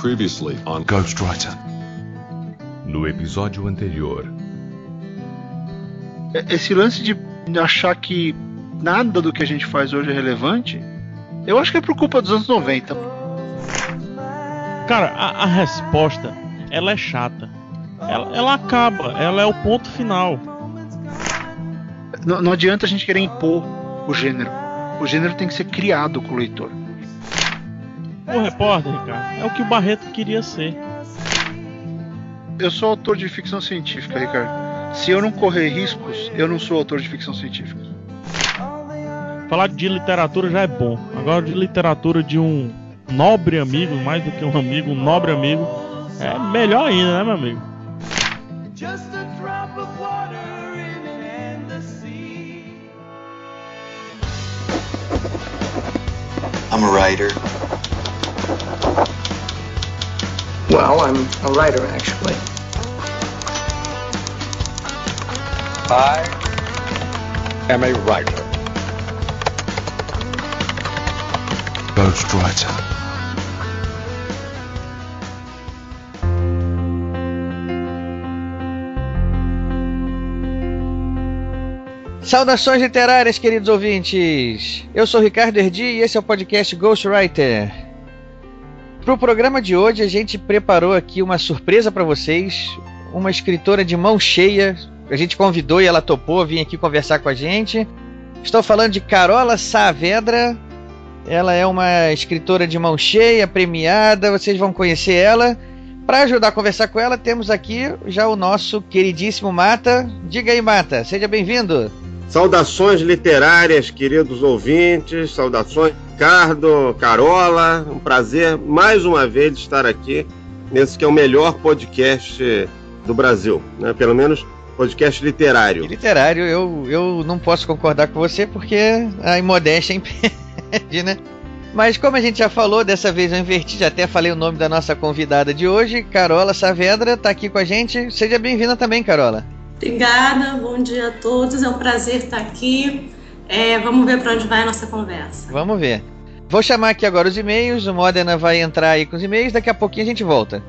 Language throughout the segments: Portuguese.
Previously on Ghostwriter. No episódio anterior. Esse lance de achar que nada do que a gente faz hoje é relevante, eu acho que é por culpa dos anos 90. Cara, a, a resposta, ela é chata. Ela, ela acaba, ela é o ponto final. Não, não adianta a gente querer impor o gênero. O gênero tem que ser criado com o leitor. O repórter, Ricardo, é o que o Barreto queria ser. Eu sou autor de ficção científica, Ricardo. Se eu não correr riscos, eu não sou autor de ficção científica. Falar de literatura já é bom. Agora de literatura de um nobre amigo, mais do que um amigo, um nobre amigo, é melhor ainda, né, meu amigo? I'm a writer. Well, I'm a writer, actually. I am a writer. Ghostwriter. Saudações literárias, queridos ouvintes! Eu sou Ricardo Erdi e esse é o podcast Ghostwriter. Para o programa de hoje, a gente preparou aqui uma surpresa para vocês. Uma escritora de mão cheia. A gente convidou e ela topou vir aqui conversar com a gente. Estou falando de Carola Saavedra. Ela é uma escritora de mão cheia, premiada. Vocês vão conhecer ela. Para ajudar a conversar com ela, temos aqui já o nosso queridíssimo Mata. Diga aí, Mata, seja bem-vindo. Saudações literárias, queridos ouvintes, saudações, Ricardo, Carola, um prazer mais uma vez estar aqui nesse que é o melhor podcast do Brasil, né? pelo menos podcast literário. Literário, eu, eu não posso concordar com você porque a imodéstia impede, né? Mas como a gente já falou, dessa vez eu inverti, já até falei o nome da nossa convidada de hoje, Carola Saavedra, está aqui com a gente. Seja bem-vinda também, Carola. Obrigada, bom dia a todos. É um prazer estar aqui. É, vamos ver para onde vai a nossa conversa. Vamos ver. Vou chamar aqui agora os e-mails. O Modena vai entrar aí com os e-mails. Daqui a pouquinho a gente volta.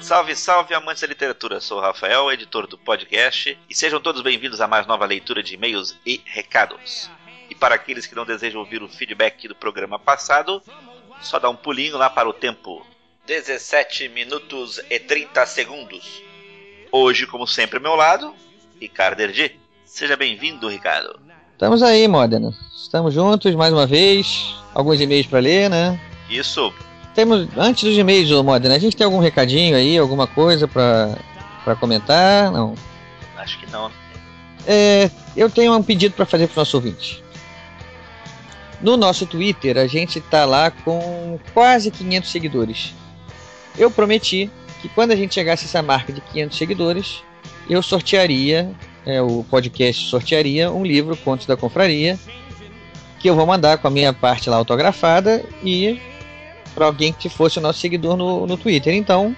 Salve, salve, amantes da literatura! Sou o Rafael, editor do podcast, e sejam todos bem-vindos a mais nova leitura de e-mails e recados. E para aqueles que não desejam ouvir o feedback do programa passado, só dá um pulinho lá para o tempo 17 minutos e 30 segundos. Hoje, como sempre, ao meu lado, Ricardo Erdi. Seja bem-vindo, Ricardo. Estamos aí, Modena. Estamos juntos mais uma vez. Alguns e-mails para ler, né? Isso, temos, antes dos e-mails, Modena, a gente tem algum recadinho aí, alguma coisa para comentar? Não. Acho que não. É, eu tenho um pedido para fazer para o nosso ouvinte. No nosso Twitter, a gente está lá com quase 500 seguidores. Eu prometi que quando a gente chegasse a essa marca de 500 seguidores, eu sortearia, é, o podcast sortearia um livro, Contos da Confraria, que eu vou mandar com a minha parte lá autografada e para alguém que fosse o nosso seguidor no, no Twitter. Então,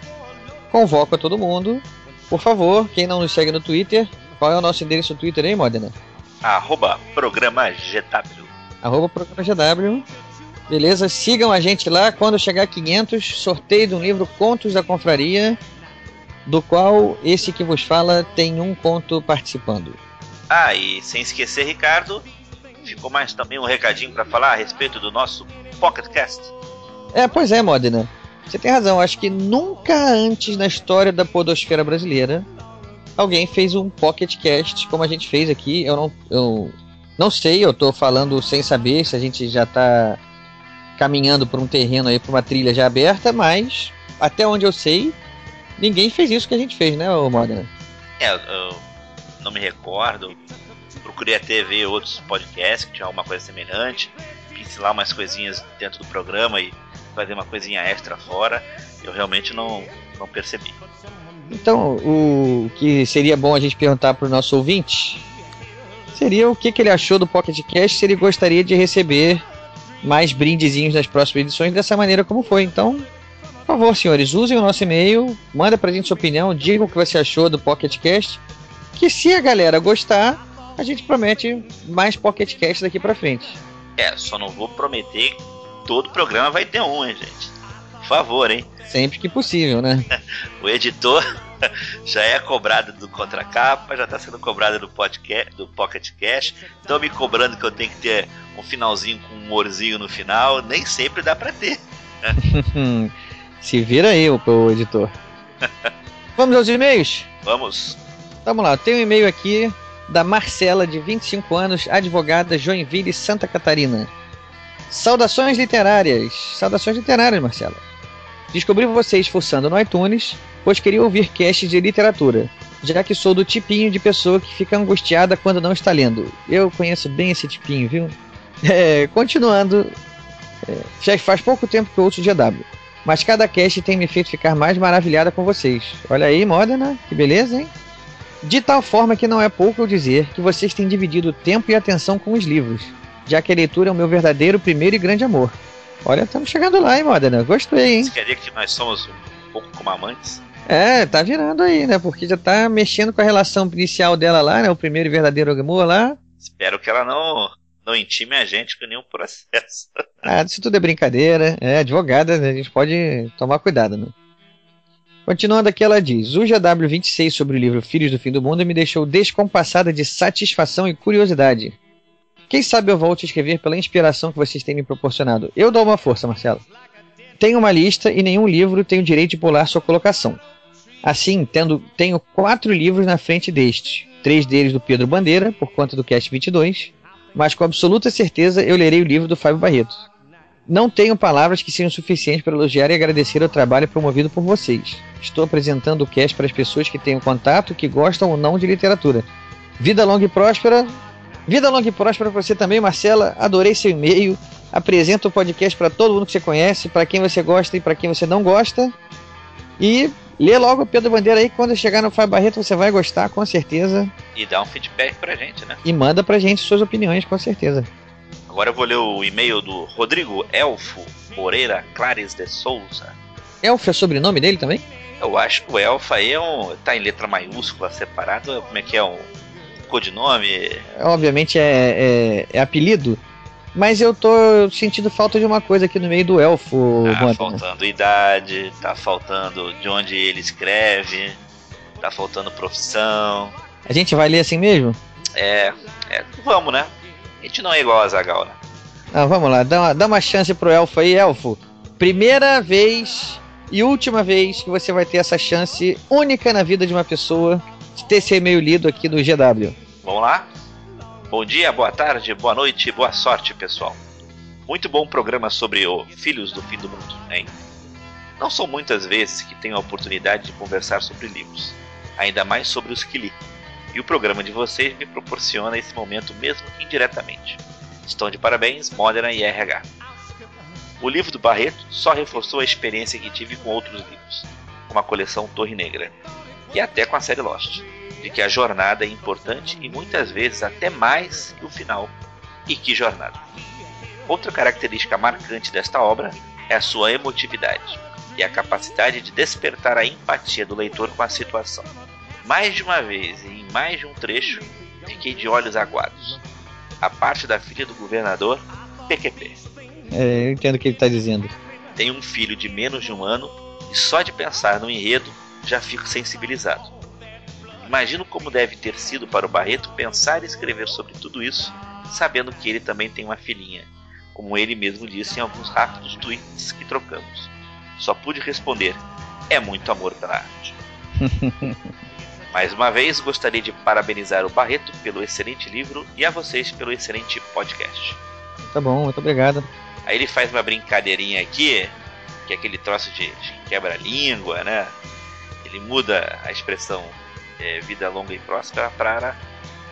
convoco a todo mundo. Por favor, quem não nos segue no Twitter, qual é o nosso endereço no Twitter aí, Modena? Arroba programa GW. Arroba programa GW. Beleza? Sigam a gente lá. Quando chegar a 500, sorteio de um livro Contos da Confraria, do qual esse que vos fala tem um conto participando. Ah, e sem esquecer, Ricardo, ficou mais também um recadinho para falar a respeito do nosso PocketCast. É, pois é, Modena. Você tem razão. Acho que nunca antes na história da podosfera brasileira alguém fez um pocket cast como a gente fez aqui. Eu não, eu não sei, eu tô falando sem saber se a gente já tá caminhando por um terreno aí, por uma trilha já aberta, mas até onde eu sei, ninguém fez isso que a gente fez, né, Modena? É, eu não me recordo. Procurei até ver outros podcasts que tinham alguma coisa semelhante, pincelar umas coisinhas dentro do programa e fazer uma coisinha extra fora, eu realmente não, não percebi. Então, o que seria bom a gente perguntar para o nosso ouvinte seria o que, que ele achou do Pocket Cast, se ele gostaria de receber mais brindezinhos nas próximas edições dessa maneira como foi. Então, por favor, senhores, usem o nosso e-mail, manda pra gente sua opinião, digam o que você achou do Pocket Cast, que se a galera gostar, a gente promete mais Pocket Cast daqui pra frente. É, só não vou prometer que todo programa vai ter um, hein, gente. Por favor, hein? Sempre que possível, né? o editor já é cobrado do contracapa, já está sendo cobrado do podcast, do Pocket Cash. Estão me cobrando que eu tenho que ter um finalzinho com um humorzinho no final. Nem sempre dá para ter. Se vira aí, o editor. Vamos aos e-mails? Vamos. Vamos lá, tem um e-mail aqui da Marcela, de 25 anos, advogada Joinville, Santa Catarina. Saudações literárias. Saudações literárias, Marcela. Descobri vocês fuçando no iTunes, pois queria ouvir casts de literatura, já que sou do tipinho de pessoa que fica angustiada quando não está lendo. Eu conheço bem esse tipinho, viu? É, continuando, é, já faz pouco tempo que eu ouço o GW, mas cada cast tem me feito ficar mais maravilhada com vocês. Olha aí, Modena, que beleza, hein? De tal forma que não é pouco eu dizer que vocês têm dividido tempo e atenção com os livros, já que a leitura é o meu verdadeiro primeiro e grande amor. Olha, estamos chegando lá, hein, Modena? Gostei, hein? Você quer dizer que nós somos um pouco como amantes? É, tá virando aí, né? Porque já tá mexendo com a relação inicial dela lá, né? O primeiro e verdadeiro amor lá. Espero que ela não, não intime a gente com nenhum processo. Ah, isso tudo é brincadeira. É, advogada, né? a gente pode tomar cuidado, né? Continuando aqui, ela diz: O GW26 sobre o livro Filhos do Fim do Mundo me deixou descompassada de satisfação e curiosidade. Quem sabe eu volte a escrever pela inspiração que vocês têm me proporcionado. Eu dou uma força, Marcelo. Tenho uma lista e nenhum livro tem o direito de pular sua colocação. Assim, tendo, tenho quatro livros na frente deste. Três deles do Pedro Bandeira, por conta do Cast 22, mas com absoluta certeza eu lerei o livro do Fábio Barreto. Não tenho palavras que sejam suficientes para elogiar e agradecer o trabalho promovido por vocês. Estou apresentando o cast para as pessoas que têm contato, que gostam ou não de literatura. Vida longa e próspera, Vida longa e próspera para você também, Marcela. Adorei seu e-mail. Apresenta o podcast para todo mundo que você conhece, para quem você gosta e para quem você não gosta. E lê logo o Pedro Bandeira aí. Quando chegar no Fábio Barreto, você vai gostar, com certeza. E dá um feedback pra gente, né? E manda pra gente suas opiniões, com certeza. Agora eu vou ler o e-mail do Rodrigo Elfo Moreira Clares de Souza. Elfo é sobrenome dele também? Eu acho que o Elfo aí é um. tá em letra maiúscula, separado. Como é que é? Um codinome? Obviamente é, é, é, apelido. Mas eu tô sentindo falta de uma coisa aqui no meio do elfo. Tá faltando idade, tá faltando de onde ele escreve, tá faltando profissão. A gente vai ler assim mesmo? É, é vamos, né? A gente não é igual a Zagal, né? Ah, vamos lá, dá uma, dá uma chance pro elfo aí, elfo. Primeira vez e última vez que você vai ter essa chance única na vida de uma pessoa de ter esse e-mail lido aqui do GW. Vamos lá? Bom dia, boa tarde, boa noite, boa sorte, pessoal. Muito bom programa sobre o Filhos do Fim do Mundo, hein? Não são muitas vezes que tenho a oportunidade de conversar sobre livros, ainda mais sobre os que li. E o programa de vocês me proporciona esse momento mesmo que indiretamente. Estão de parabéns, Modena e RH. O livro do Barreto só reforçou a experiência que tive com outros livros, como a coleção Torre Negra, e até com a série Lost de que a jornada é importante e muitas vezes até mais que o final. E que jornada! Outra característica marcante desta obra é a sua emotividade e a capacidade de despertar a empatia do leitor com a situação. Mais de uma vez e em mais de um trecho, fiquei de olhos aguados. A parte da filha do governador, PQP. É, eu entendo o que ele está dizendo. Tenho um filho de menos de um ano e só de pensar no enredo já fico sensibilizado. Imagino como deve ter sido para o Barreto pensar e escrever sobre tudo isso, sabendo que ele também tem uma filhinha, como ele mesmo disse em alguns rápidos tweets que trocamos. Só pude responder: é muito amor pela arte. Mais uma vez, gostaria de parabenizar o Barreto pelo excelente livro e a vocês pelo excelente podcast. Tá bom, muito obrigado. Aí ele faz uma brincadeirinha aqui, que é aquele troço de quebra-língua, né? Ele muda a expressão é, vida longa e próspera para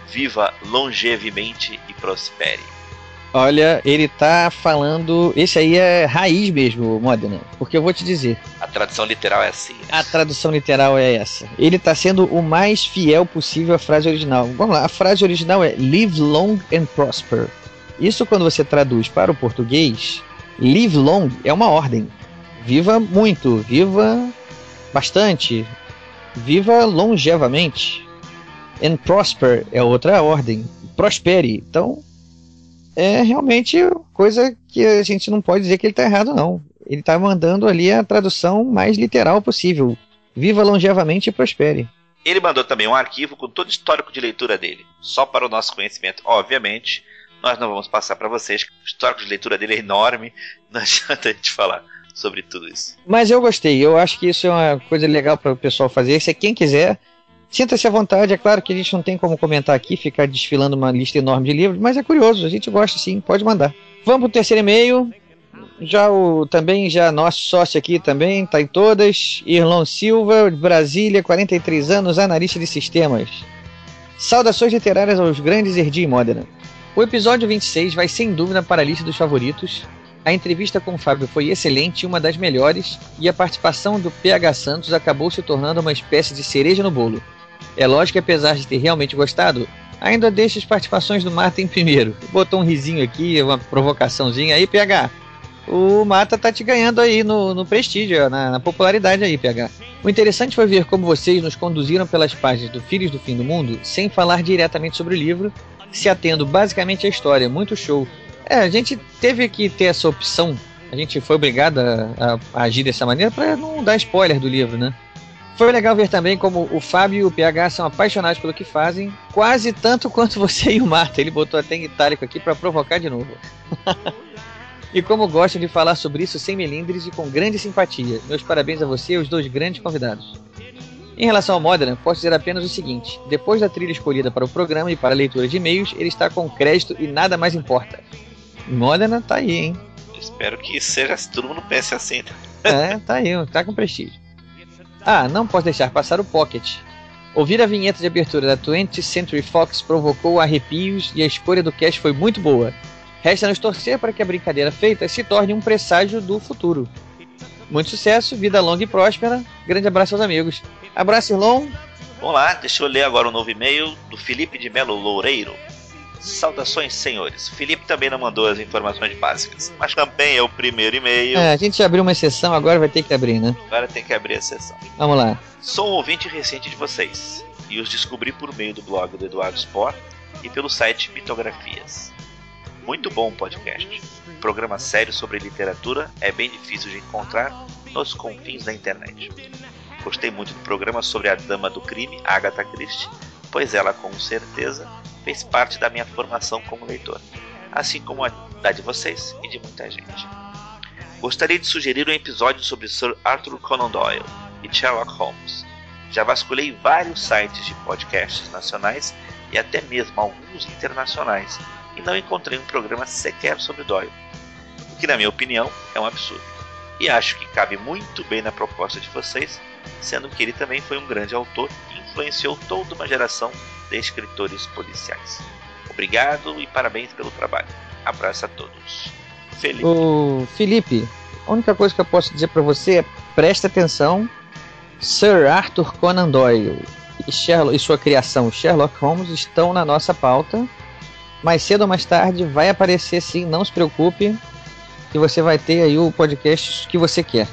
viva longevemente e prospere. Olha, ele tá falando. Esse aí é raiz mesmo, Modena. Porque eu vou te dizer. A tradução literal é assim. A tradução literal é essa. Ele tá sendo o mais fiel possível à frase original. Vamos lá, a frase original é Live long and prosper. Isso quando você traduz para o português, live long é uma ordem. Viva muito, viva bastante, viva longevamente. And prosper é outra ordem. Prospere. Então, é realmente coisa que a gente não pode dizer que ele está errado, não. Ele está mandando ali a tradução mais literal possível. Viva longevamente e prospere. Ele mandou também um arquivo com todo o histórico de leitura dele, só para o nosso conhecimento, obviamente. Nós não vamos passar para vocês, o histórico de leitura dele é enorme, não adianta a gente falar sobre tudo isso. Mas eu gostei, eu acho que isso é uma coisa legal para o pessoal fazer. Se quem quiser, Sinta-se à vontade, é claro que a gente não tem como comentar aqui, ficar desfilando uma lista enorme de livros, mas é curioso, a gente gosta sim, pode mandar. Vamos o terceiro e-mail. Já o também já nosso sócio aqui também, tá em todas. Irlão Silva, Brasília, 43 anos, analista de sistemas. Saudações literárias aos grandes Erdi e Modena. O episódio 26 vai sem dúvida para a lista dos favoritos. A entrevista com o Fábio foi excelente uma das melhores, e a participação do PH Santos acabou se tornando uma espécie de cereja no bolo. É lógico que apesar de ter realmente gostado, ainda deixa as participações do Mata em primeiro. Botou um risinho aqui, uma provocaçãozinha aí, PH. O Mata tá te ganhando aí no, no prestígio, na, na, popularidade aí, PH. O interessante foi ver como vocês nos conduziram pelas páginas do Filhos do Fim do Mundo sem falar diretamente sobre o livro, se atendo basicamente à história. Muito show. É, a gente teve que ter essa opção. A gente foi obrigado a, a agir dessa maneira para não dar spoiler do livro, né? Foi legal ver também como o Fábio e o PH são apaixonados pelo que fazem, quase tanto quanto você e o Marta. Ele botou até em itálico aqui para provocar de novo. e como gostam de falar sobre isso sem melindres e com grande simpatia. Meus parabéns a você e aos dois grandes convidados. Em relação ao Modern, posso dizer apenas o seguinte: depois da trilha escolhida para o programa e para a leitura de e-mails, ele está com crédito e nada mais importa. Modena tá aí, hein? Espero que seja todo mundo pense assim. É, tá aí, tá com prestígio. Ah, não posso deixar passar o Pocket. Ouvir a vinheta de abertura da 20th Century Fox provocou arrepios e a escolha do cast foi muito boa. Resta nos torcer para que a brincadeira feita se torne um presságio do futuro. Muito sucesso, vida longa e próspera. Grande abraço aos amigos. Abraço, Irlon. Vamos lá, deixa eu ler agora o um novo e-mail do Felipe de Melo Loureiro. Saudações, senhores. Felipe também não mandou as informações básicas, mas também é o primeiro e-mail. É, a gente abriu uma exceção, agora vai ter que abrir, né? Agora tem que abrir a exceção. Vamos lá. Sou um ouvinte recente de vocês e os descobri por meio do blog do Eduardo Sport e pelo site Mitografias. Muito bom o podcast. Um programa sério sobre literatura é bem difícil de encontrar nos confins da internet. Gostei muito do programa sobre a Dama do Crime, Agatha Christie, pois ela com certeza fez parte da minha formação como leitor, assim como a da de vocês e de muita gente. Gostaria de sugerir um episódio sobre Sir Arthur Conan Doyle e Sherlock Holmes. Já vasculhei vários sites de podcasts nacionais e até mesmo alguns internacionais e não encontrei um programa sequer sobre Doyle, o que, na minha opinião, é um absurdo. E acho que cabe muito bem na proposta de vocês, sendo que ele também foi um grande autor influenciou toda uma geração de escritores policiais. Obrigado e parabéns pelo trabalho. Abraço a todos. Felipe. Felipe, a única coisa que eu posso dizer para você é preste atenção. Sir Arthur Conan Doyle e, Sherlock, e sua criação Sherlock Holmes estão na nossa pauta. Mais cedo ou mais tarde vai aparecer sim, não se preocupe, que você vai ter aí o podcast que você quer.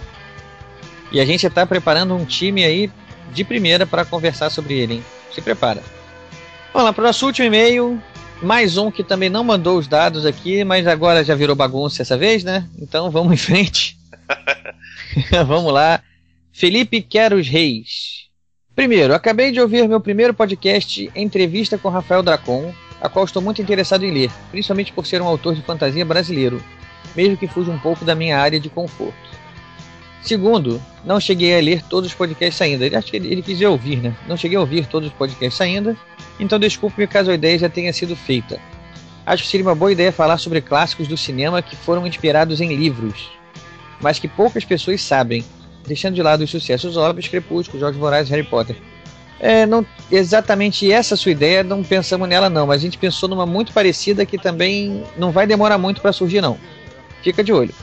E a gente está preparando um time aí de primeira para conversar sobre ele, hein? Se prepara. Vamos lá, para o nosso último e-mail. Mais um que também não mandou os dados aqui, mas agora já virou bagunça essa vez, né? Então vamos em frente. vamos lá. Felipe Queros Reis. Primeiro, acabei de ouvir meu primeiro podcast Entrevista com Rafael Dracon, a qual estou muito interessado em ler, principalmente por ser um autor de fantasia brasileiro, mesmo que fuja um pouco da minha área de conforto. Segundo, não cheguei a ler todos os podcasts ainda. Ele, acho que ele, ele quis ouvir, né? Não cheguei a ouvir todos os podcasts ainda, então desculpe-me caso a ideia já tenha sido feita. Acho que seria uma boa ideia falar sobre clássicos do cinema que foram inspirados em livros, mas que poucas pessoas sabem, deixando de lado os sucessos óbvios, Crepúsculo, Jogos Vorazes Harry Potter. É, não exatamente essa sua ideia, não pensamos nela não, mas a gente pensou numa muito parecida que também não vai demorar muito para surgir não. Fica de olho.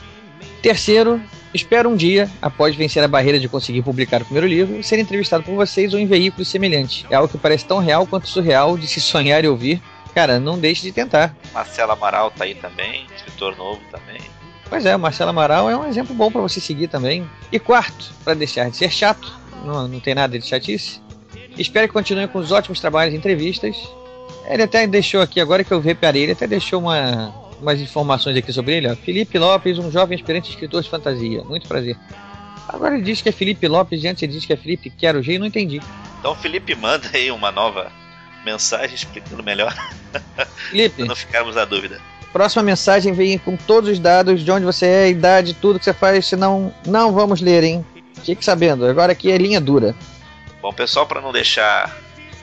Terceiro, espero um dia, após vencer a barreira de conseguir publicar o primeiro livro, ser entrevistado por vocês ou em veículos semelhantes. É algo que parece tão real quanto surreal de se sonhar e ouvir. Cara, não deixe de tentar. Marcelo Amaral tá aí também, escritor novo também. Pois é, o Marcelo Amaral é um exemplo bom para você seguir também. E quarto, para deixar de ser chato, não, não tem nada de chatice, espero que continue com os ótimos trabalhos e entrevistas. Ele até deixou aqui, agora que eu reparei, ele até deixou uma, umas informações aqui sobre ele. Ó. Felipe Lopes, um jovem experiente escritor de fantasia. Muito prazer. Agora ele diz que é Felipe Lopes e antes ele diz que é Felipe Quero G e não entendi. Então Felipe manda aí uma nova mensagem explicando melhor. Felipe. pra não ficarmos na dúvida. Próxima mensagem vem com todos os dados de onde você é, idade, tudo que você faz, senão não vamos ler, hein? Fique sabendo, agora aqui é linha dura. Bom, pessoal, para não deixar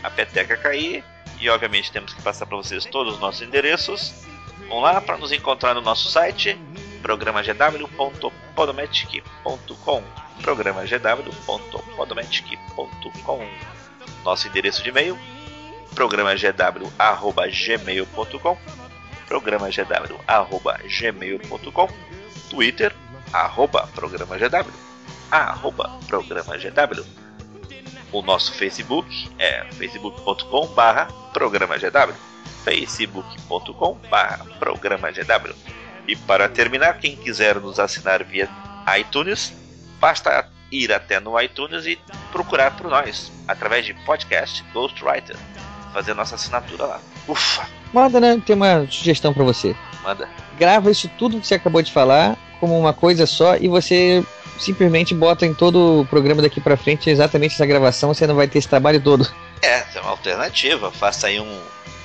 a peteca cair, e obviamente temos que passar para vocês todos os nossos endereços, vamos lá para nos encontrar no nosso site, programagw.podomatic.com programagw.podomatic.com Nosso endereço de e-mail, programagw.gmail.com programagw.gmail.com Twitter, arroba programagw, arroba programagw. O nosso Facebook é facebook.com barra programagw, facebook.com barra programagw. E para terminar, quem quiser nos assinar via iTunes, basta ir até no iTunes e procurar por nós, através de podcast Ghostwriter, fazer nossa assinatura lá. Ufa! Manda, né? Tem uma sugestão para você. Manda. Grava isso tudo que você acabou de falar como uma coisa só e você simplesmente bota em todo o programa daqui para frente exatamente essa gravação, você não vai ter esse trabalho todo. É, é uma alternativa. Faça aí um,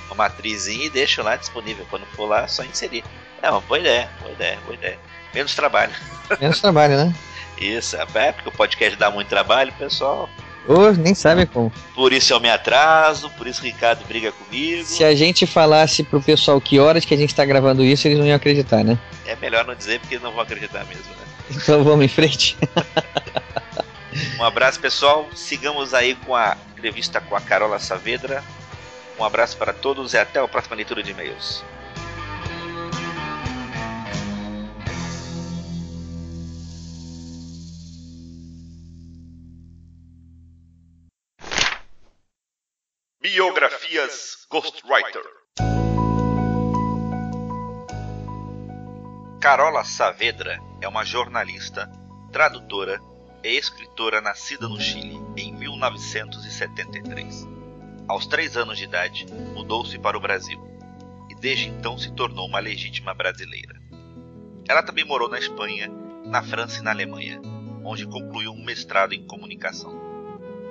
uma matrizinha e deixa lá disponível. Quando for lá, é só inserir. É uma boa ideia, boa ideia, boa ideia. Menos trabalho. Menos trabalho, né? Isso, é porque o podcast dá muito trabalho, pessoal. Oh, nem sabe como. Por isso eu me atraso, por isso o Ricardo briga comigo. Se a gente falasse pro pessoal que horas que a gente tá gravando isso, eles não iam acreditar, né? É melhor não dizer porque eles não vão acreditar mesmo, né? Então vamos em frente. um abraço, pessoal. Sigamos aí com a entrevista com a Carola Saavedra. Um abraço para todos e até a próxima leitura de e-mails. Biografias Ghostwriter Carola Saavedra é uma jornalista, tradutora e escritora nascida no Chile em 1973. Aos três anos de idade, mudou-se para o Brasil e desde então se tornou uma legítima brasileira. Ela também morou na Espanha, na França e na Alemanha, onde concluiu um mestrado em comunicação.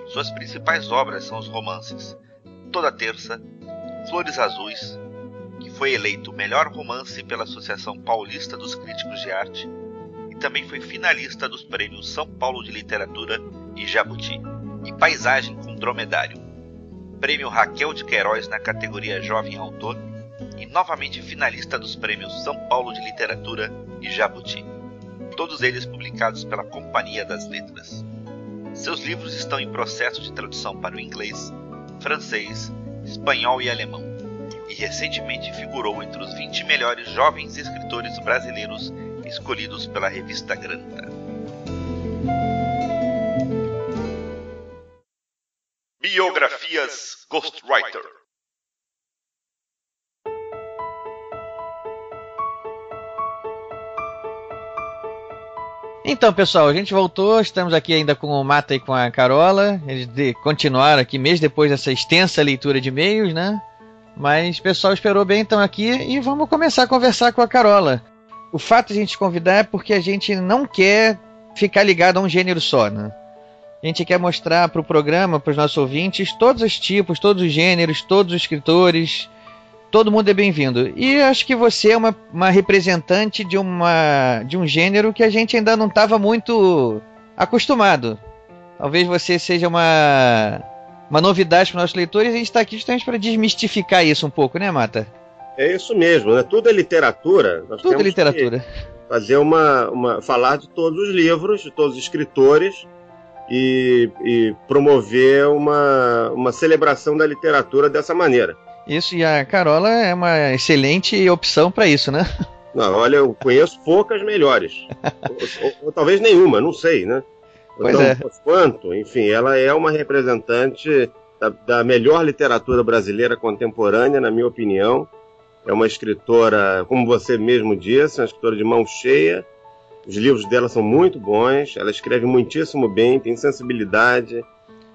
Suas principais obras são os romances Toda Terça, Flores Azuis, que foi eleito melhor romance pela Associação Paulista dos Críticos de Arte e também foi finalista dos prêmios São Paulo de Literatura e Jabuti, e Paisagem com Dromedário, prêmio Raquel de Queiroz na categoria Jovem Autor e novamente finalista dos prêmios São Paulo de Literatura e Jabuti, todos eles publicados pela Companhia das Letras. Seus livros estão em processo de tradução para o inglês, francês, espanhol e alemão, e recentemente figurou entre os 20 melhores jovens escritores brasileiros escolhidos pela revista Granta. Biografias Ghostwriter Então, pessoal, a gente voltou, estamos aqui ainda com o Mata e com a Carola. Eles continuaram aqui mês depois dessa extensa leitura de e-mails, né? Mas o pessoal esperou bem, então aqui e vamos começar a conversar com a Carola. O fato de a gente convidar é porque a gente não quer ficar ligado a um gênero só, né? A gente quer mostrar para o programa, para os nossos ouvintes, todos os tipos, todos os gêneros, todos os escritores, todo mundo é bem-vindo. E acho que você é uma, uma representante de, uma, de um gênero que a gente ainda não estava muito acostumado. Talvez você seja uma, uma novidade para os nossos leitores e a gente está aqui justamente para desmistificar isso um pouco, né, Mata? É isso mesmo, né? Tudo é literatura. Nós Tudo é literatura. Fazer uma, uma. falar de todos os livros, de todos os escritores, e, e promover uma, uma celebração da literatura dessa maneira. Isso, e a Carola é uma excelente opção para isso, né? Não, olha, eu conheço poucas melhores. ou, ou, ou, talvez nenhuma, não sei, né? Pois não, é. Quanto, enfim, ela é uma representante da, da, melhor literatura brasileira contemporânea, na minha opinião. É uma escritora, como você mesmo disse, uma escritora de mão cheia. Os livros dela são muito bons, ela escreve muitíssimo bem, tem sensibilidade,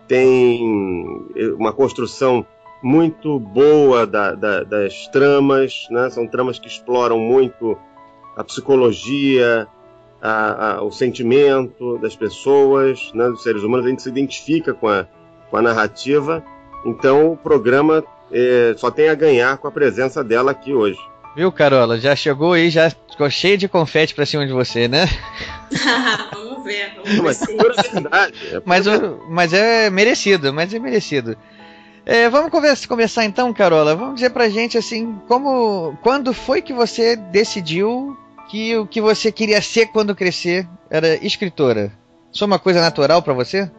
tem uma construção muito boa da, da, das tramas, né? são tramas que exploram muito a psicologia, a, a, o sentimento das pessoas, né? dos seres humanos, a gente se identifica com a, com a narrativa, então o programa é, só tem a ganhar com a presença dela aqui hoje. Viu, Carola? Já chegou aí, já ficou cheio de confete pra cima de você, né? vamos ver, vamos ver. Mas, é mas, mas é merecido, mas é merecido. É, vamos conversa, começar então, Carola. Vamos dizer pra gente assim, como, quando foi que você decidiu que o que você queria ser quando crescer era escritora? Isso é uma coisa natural para você?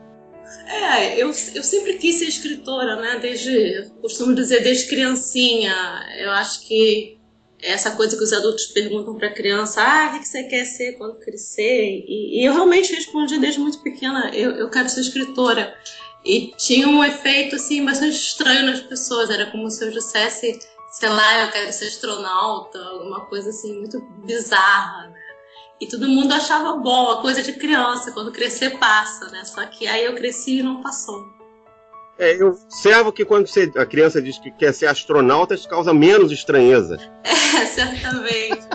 É, eu, eu sempre quis ser escritora, né? Desde, costumo dizer, desde criancinha. Eu acho que essa coisa que os adultos perguntam para criança, ah, o que você quer ser quando crescer? E, e eu realmente respondi desde muito pequena, eu, eu quero ser escritora. E tinha um efeito assim bastante estranho nas pessoas. Era como se eu dissesse, sei lá, eu quero ser astronauta, alguma coisa assim muito bizarra, né? E todo mundo achava bom, a coisa de criança, quando crescer passa, né? Só que aí eu cresci e não passou. É, eu observo que quando você, a criança diz que quer ser astronauta, isso causa menos estranheza. É, certamente.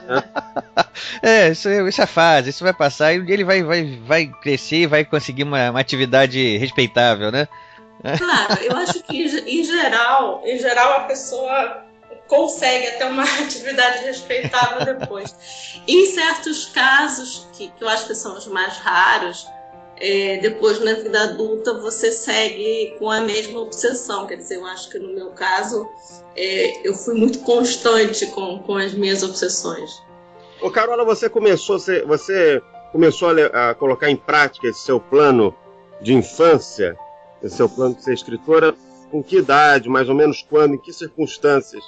é, isso, isso é fase, isso vai passar e ele vai, vai, vai crescer e vai conseguir uma, uma atividade respeitável, né? Claro, eu acho que em geral, em geral a pessoa consegue até uma atividade respeitável depois. em certos casos, que, que eu acho que são os mais raros, é, depois na vida adulta você segue com a mesma obsessão. Quer dizer, eu acho que no meu caso é, eu fui muito constante com, com as minhas obsessões. Ô Carola, você começou, você, você começou a, a, colocar em prática esse seu plano de infância, esse seu plano de ser escritora, com que idade, mais ou menos quando, em que circunstâncias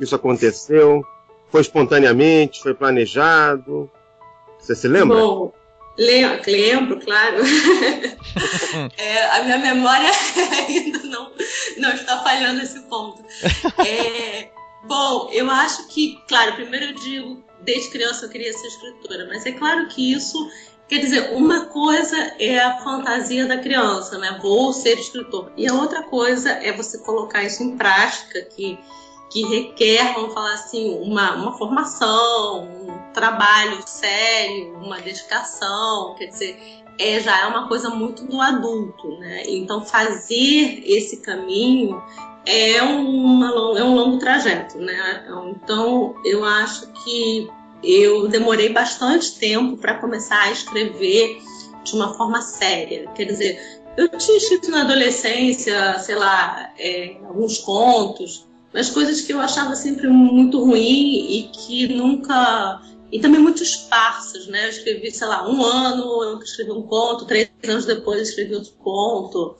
isso aconteceu? Foi espontaneamente? Foi planejado? Você se lembra? Bom, Lembro, claro. é, a minha memória ainda não, não está falhando nesse ponto. É, bom, eu acho que, claro, primeiro eu digo, desde criança eu queria ser escritora, mas é claro que isso, quer dizer, uma coisa é a fantasia da criança, né? Vou ser escritor. E a outra coisa é você colocar isso em prática, que que requer, vamos falar assim, uma, uma formação, um trabalho sério, uma dedicação, quer dizer, é, já é uma coisa muito do adulto, né? Então fazer esse caminho é, uma, é um longo trajeto, né? Então eu acho que eu demorei bastante tempo para começar a escrever de uma forma séria, quer dizer, eu tinha escrito na adolescência, sei lá, é, alguns contos, mas coisas que eu achava sempre muito ruim e que nunca. E também muito esparsas, né? Eu escrevi, sei lá, um ano, eu escrevi um conto, três anos depois eu escrevi outro conto.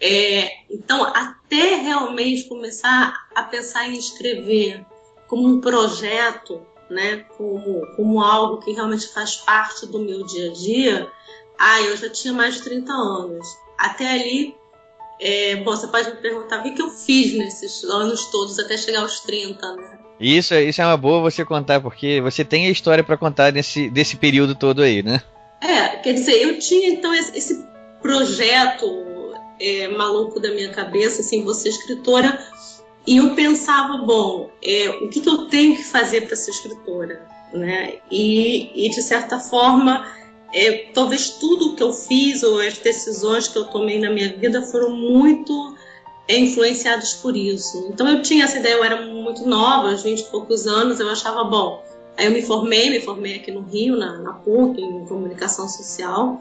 É, então, até realmente começar a pensar em escrever como um projeto, né? Como, como algo que realmente faz parte do meu dia a dia, ah, eu já tinha mais de 30 anos. Até ali é, bom, você pode me perguntar o que, eu fiz nesses anos todos até chegar aos 30, né? Isso, isso é uma boa você contar, porque você tem a história para contar nesse, desse período todo aí, né? É, quer dizer, eu tinha então esse, projeto é, maluco da minha cabeça, assim, você escritora, e eu pensava, bom, é, o que, que eu tenho que fazer para ser escritora, né? E, e de certa forma talvez tudo que eu fiz ou as decisões que eu tomei na minha vida foram muito influenciados por isso. Então eu tinha essa ideia, eu era muito nova, aos 20 e poucos anos, eu achava, bom, aí eu me formei, me formei aqui no Rio, na, na PUC, em comunicação social,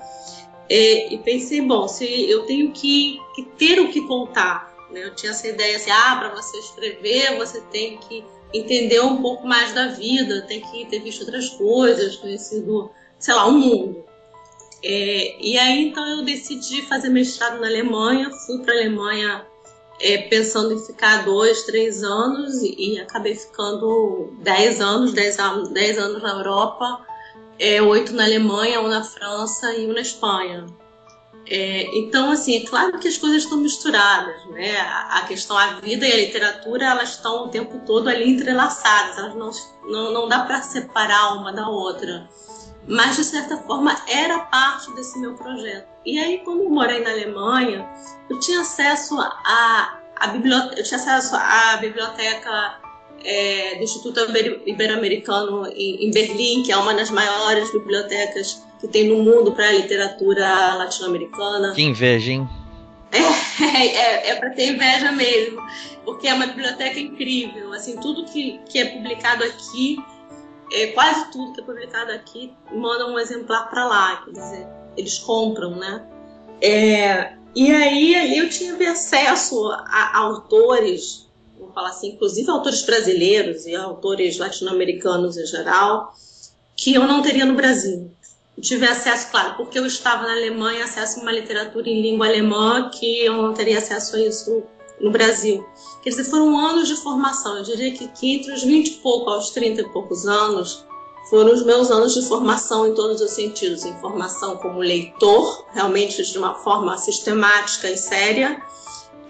é, e pensei, bom, se eu tenho que, que ter o que contar, né? eu tinha essa ideia assim, ah, para você escrever, você tem que entender um pouco mais da vida, tem que ter visto outras coisas, conhecido sei lá, o um mundo. É, e aí então eu decidi fazer mestrado na Alemanha, fui para a Alemanha é, pensando em ficar dois, três anos e, e acabei ficando dez anos, dez, dez anos na Europa, é, oito na Alemanha, um na França e um na Espanha. É, então, assim, é claro que as coisas estão misturadas, né? A, questão, a vida e a literatura, elas estão o tempo todo ali entrelaçadas, elas não, não, não dá para separar uma da outra. Mas, de certa forma, era parte desse meu projeto. E aí, quando eu morei na Alemanha, eu tinha acesso a, a biblioteca, eu tinha acesso à biblioteca é, do Instituto Ibero-Americano em, em Berlim, que é uma das maiores bibliotecas que tem no mundo para a literatura latino-americana. Que inveja, hein? É, é, é para ter inveja mesmo, porque é uma biblioteca incrível. Assim, tudo que, que é publicado aqui, é, quase tudo que é publicado aqui, manda um exemplar para lá, quer dizer, eles compram, né? É, e aí, aí eu tive acesso a, a autores, vamos falar assim, inclusive autores brasileiros e autores latino-americanos em geral, que eu não teria no Brasil tive acesso, claro, porque eu estava na Alemanha, acesso a uma literatura em língua alemã que eu não teria acesso a isso no Brasil. Quer dizer, foram anos de formação. Eu diria que, que entre os 20 e pouco aos 30 e poucos anos foram os meus anos de formação em todos os sentidos. Em formação como leitor, realmente de uma forma sistemática e séria.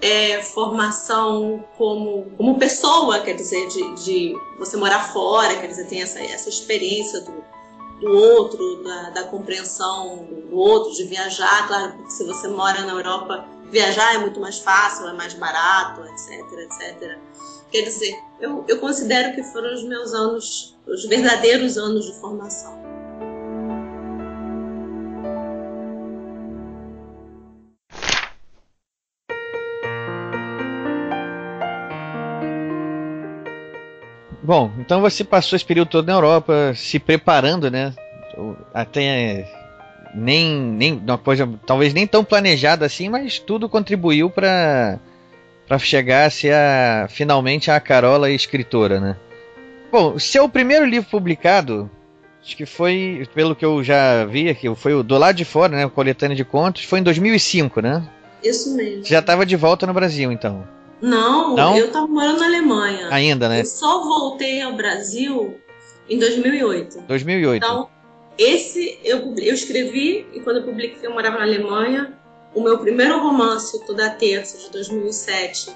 É, formação como, como pessoa, quer dizer, de, de você morar fora, quer dizer, tem essa, essa experiência do, do outro, da, da, compreensão do outro, de viajar. Claro, porque se você mora na Europa, viajar é muito mais fácil, é mais barato, etc, etc. Quer dizer, eu, eu considero que foram os meus anos, os verdadeiros anos de formação. Bom, então você passou esse período todo na Europa, se preparando, né? Até nem, nem uma coisa talvez nem tão planejada assim, mas tudo contribuiu para para chegar a ser a, finalmente a Carola escritora, né? Bom, seu primeiro livro publicado, acho que foi, pelo que eu já vi aqui, foi o Do Lado de Fora, né? O Coletânea de Contos, foi em 2005, né? Isso mesmo. Já estava de volta no Brasil, então. Não, Não? eu estava morando na Alemanha. Ainda, né? Eu só voltei ao Brasil em 2008. 2008. Então, esse eu, eu escrevi e quando eu publiquei eu morava na Alemanha. O meu primeiro romance, Toda Terça, de 2007,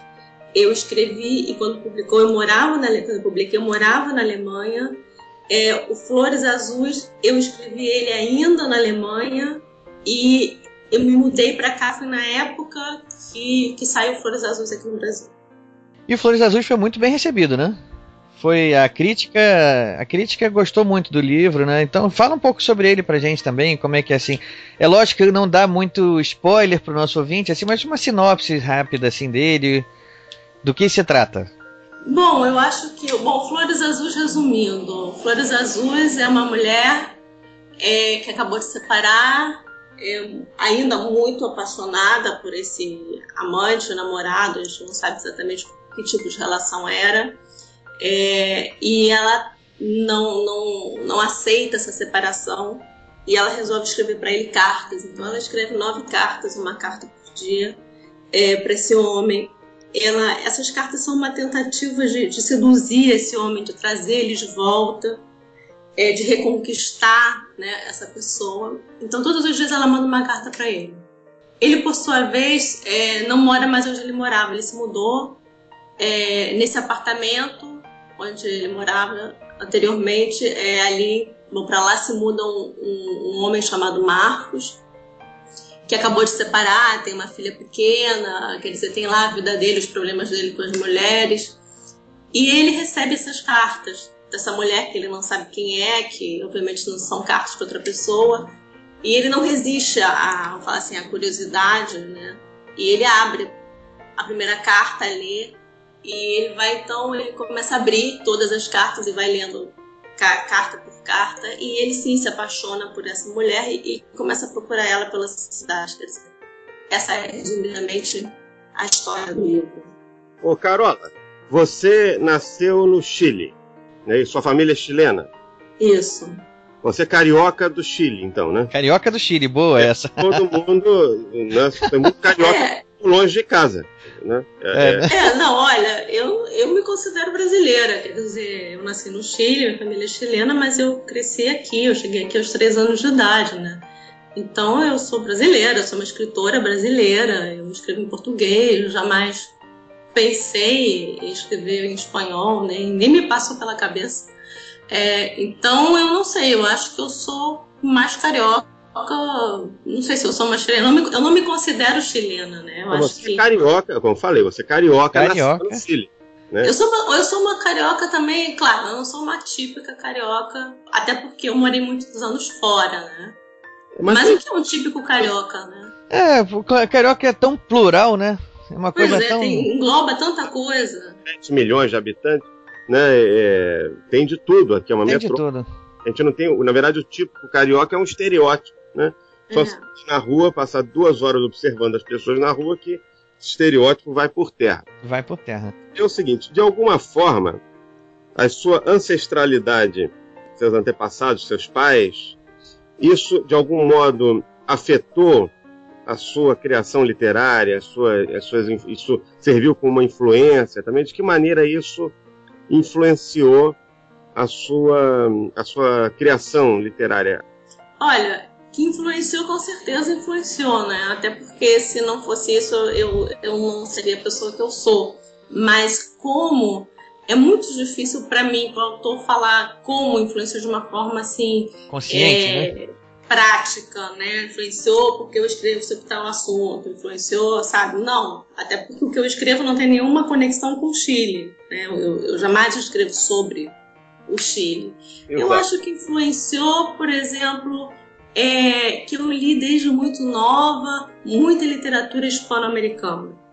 eu escrevi e quando publicou eu morava na quando eu publiquei eu morava na Alemanha. É, o Flores Azuis eu escrevi ele ainda na Alemanha e eu me mudei para cá foi na época que, que saiu Flores Azuis aqui no Brasil. E o Flores Azuis foi muito bem recebido, né? Foi a crítica, a crítica gostou muito do livro, né? Então fala um pouco sobre ele pra gente também, como é que é assim. É lógico que não dá muito spoiler pro nosso ouvinte, assim, mas uma sinopse rápida assim dele, do que se trata. Bom, eu acho que, bom, Flores Azuis resumindo, Flores Azuis é uma mulher é, que acabou de separar é, ainda muito apaixonada por esse amante, namorado, a gente não sabe exatamente que tipo de relação era. É, e ela não, não, não aceita essa separação e ela resolve escrever para ele cartas. Então ela escreve nove cartas, uma carta por dia, é, para esse homem. Ela, essas cartas são uma tentativa de, de seduzir esse homem, de trazer ele de volta é, de reconquistar né, essa pessoa. Então, todos os dias ela manda uma carta para ele. Ele, por sua vez, é, não mora mais onde ele morava. Ele se mudou é, nesse apartamento onde ele morava anteriormente. É, ali, bom, para lá se muda um, um, um homem chamado Marcos, que acabou de separar, tem uma filha pequena, quer dizer, tem lá a vida dele, os problemas dele com as mulheres. E ele recebe essas cartas dessa mulher que ele não sabe quem é, que obviamente não são cartas para outra pessoa. E ele não resiste a, a, assim, a curiosidade, né? E ele abre a primeira carta, lê, e ele vai então, ele começa a abrir todas as cartas e vai lendo carta por carta, e ele sim se apaixona por essa mulher e, e começa a procurar ela pela cidade. Quer dizer, essa é resumidamente a história do livro. Ô Carola, você nasceu no Chile. Né? E sua família é chilena? Isso. Você é carioca do Chile, então, né? Carioca do Chile, boa É, essa. Todo mundo, né? Tem muito carioca longe de casa, né? É, é. É, não, olha, eu, eu me considero brasileira. Quer dizer, eu nasci no Chile, minha família é chilena, mas eu cresci aqui, eu cheguei aqui aos três anos de idade, né? Então eu sou brasileira, eu sou uma escritora brasileira, eu escrevo em português, eu jamais pensei em escrever em espanhol, nem, nem me passou pela cabeça. É, então eu não sei, eu acho que eu sou mais carioca. Não sei se eu sou mais chilena, eu não me, eu não me considero chilena, né? Eu você que é carioca, como eu falei, você é carioca, Carioca. no Chile. Né? Eu sou, uma, eu sou uma carioca também, claro, eu não sou uma típica carioca, até porque eu morei muitos anos fora, né? Mas, Mas o que é um típico carioca, né? É, carioca é tão plural, né? É uma Pois coisa é, tão. tem, engloba tanta coisa. 7 milhões de habitantes, né? é, tem de tudo aqui, é uma Tem tudo. A gente não tem, na verdade, o típico carioca é um estereótipo, né? Só É. na rua, passar duas horas observando as pessoas na rua que esse estereótipo vai por terra. Vai por terra. É o seguinte, de alguma forma, a sua ancestralidade, seus antepassados, seus pais, isso de algum modo afetou a sua criação literária, a sua, as suas, isso serviu como uma influência também? De que maneira isso influenciou a sua, a sua criação literária? Olha, que influenciou, com certeza influenciou, né? Até porque se não fosse isso, eu, eu não seria a pessoa que eu sou. Mas como é muito difícil para mim, o autor, falar como influenciou de uma forma assim. Consciente, é, né? prática, né? Influenciou porque eu escrevo sobre tal assunto, influenciou, sabe? Não, até porque o que eu escrevo não tem nenhuma conexão com o Chile, né? Eu, eu jamais escrevo sobre o Chile. Eu acho que influenciou, por exemplo, é, que eu li desde muito nova muita literatura hispano-americana.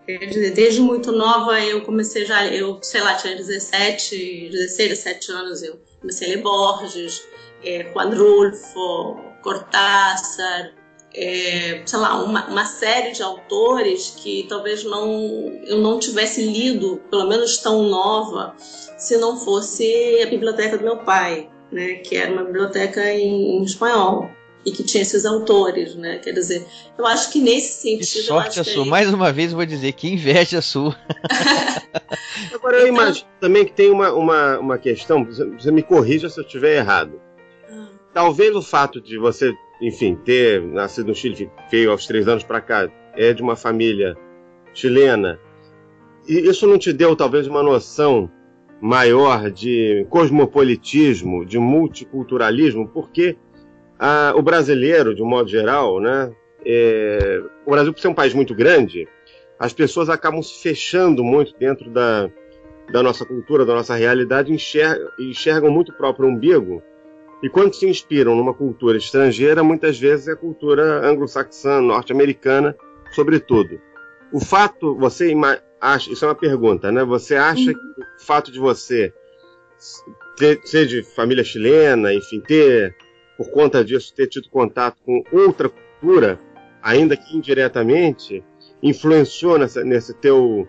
Desde muito nova eu comecei já, eu sei lá, tinha 17, 16, 17 anos, eu comecei a ler Borges, é, Juan Rulfo, Cortázar, é, sei lá, uma, uma série de autores que talvez não eu não tivesse lido, pelo menos tão nova, se não fosse a biblioteca do meu pai, né, que era uma biblioteca em, em espanhol e que tinha esses autores, né? Quer dizer, eu acho que nesse Que sentido eu sorte acho a que sua. Mais uma vez vou dizer que inveja sua. Agora eu imagino também que tem uma, uma, uma questão, você- você me corrija se eu estiver errado. Ah, Talvez o fato de você, enfim, ter nascido no Chile, veio aos três anos para cá, é de uma família chilena, e isso não te deu talvez uma noção maior de cosmopolitismo, de multiculturalismo, porque ah, o brasileiro, de um modo geral, né, é, o Brasil, por ser um país muito grande, as pessoas acabam se fechando muito dentro da, da nossa cultura, da nossa realidade, enxergam, enxergam muito o próprio umbigo e quando se inspiram numa cultura estrangeira, muitas vezes é a cultura anglo-saxã, norte-americana, sobretudo. O fato, você acha, isso é uma pergunta, né? Você acha que o fato de você ter, ser de família chilena, enfim, ter, por conta disso, ter tido contato com outra cultura, ainda que indiretamente, influenciou nessa, nesse teu.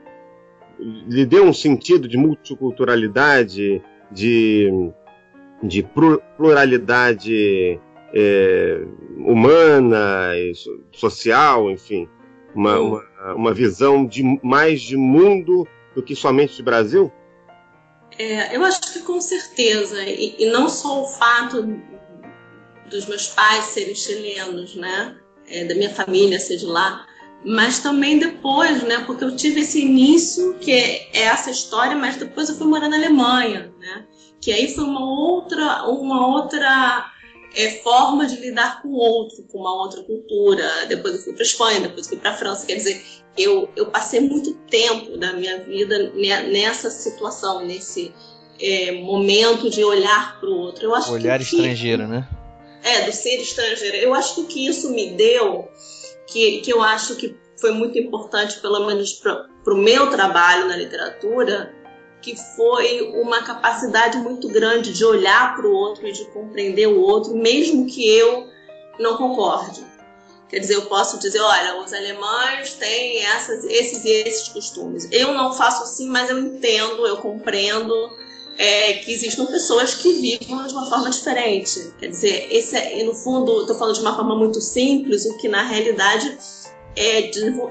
lhe deu um sentido de multiculturalidade, de de plu- pluralidade é, humana, e so- social, enfim, uma, uma, uma visão de mais de mundo do que somente de Brasil? É, eu acho que com certeza, e, e não só o fato dos meus pais serem chilenos, né, é, da minha família ser de lá, mas também depois, né, porque eu tive esse início que é essa história, mas depois eu fui morar na Alemanha, né, que aí foi uma outra, uma outra é, forma de lidar com o outro, com uma outra cultura. Depois eu fui para Espanha, depois fui para França, quer dizer, eu, eu passei muito tempo da minha vida ne- nessa situação, nesse é, momento de olhar para o outro. Eu acho que Olhar que- estrangeiro, né? É, do ser estrangeiro. Eu acho que o que isso me deu, que, que eu acho que foi muito importante, pelo menos para o meu trabalho na literatura, que foi uma capacidade muito grande de olhar para o outro e de compreender o outro, mesmo que eu não concorde. Quer dizer, eu posso dizer, olha, os alemães têm essas, esses e esses costumes. Eu não faço assim, mas eu entendo, eu compreendo. É, que existam pessoas que vivam de uma forma diferente. Quer dizer, esse é, no fundo, estou falando de uma forma muito simples, o que na realidade é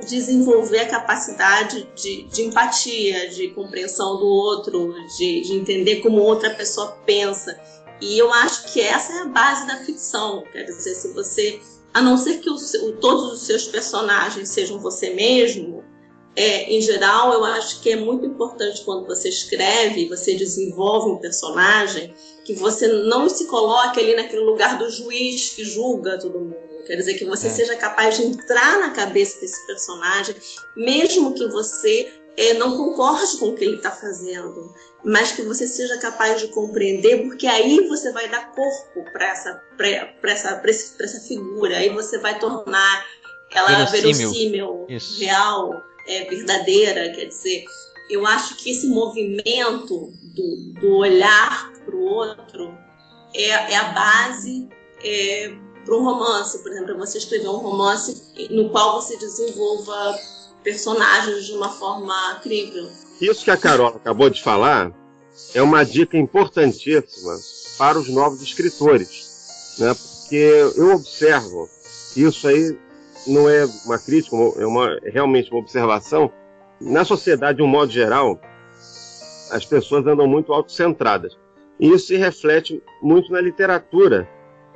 desenvolver a capacidade de, de empatia, de compreensão do outro, de, de, entender como outra pessoa pensa. E eu acho que essa é a base da ficção. Quer dizer, se você, a não ser que o, todos os seus personagens sejam você mesmo, é, em geral, eu acho que é muito importante quando você escreve, você desenvolve um personagem, que você não se coloque ali naquele lugar do juiz que julga todo mundo. Quer dizer, que você é. seja capaz de entrar na cabeça desse personagem, mesmo que você é, não concorde com o que ele está fazendo, mas que você seja capaz de compreender, porque aí você vai dar corpo para essa, essa, essa figura, aí você vai tornar ela verossímil, verossímil real é, verdadeira, quer dizer, eu acho que esse movimento do, do olhar para o outro é, é, a base é, para um romance, por exemplo, você escrever um romance no qual você desenvolva personagens de uma forma crível. Isso que a Carol acabou de falar é uma dica importantíssima para os novos escritores, né? Porque eu observo isso aí não é uma crítica, é uma, é realmente uma observação. Na sociedade, de um modo geral, as pessoas andam muito autocentradas. E isso se reflete muito na literatura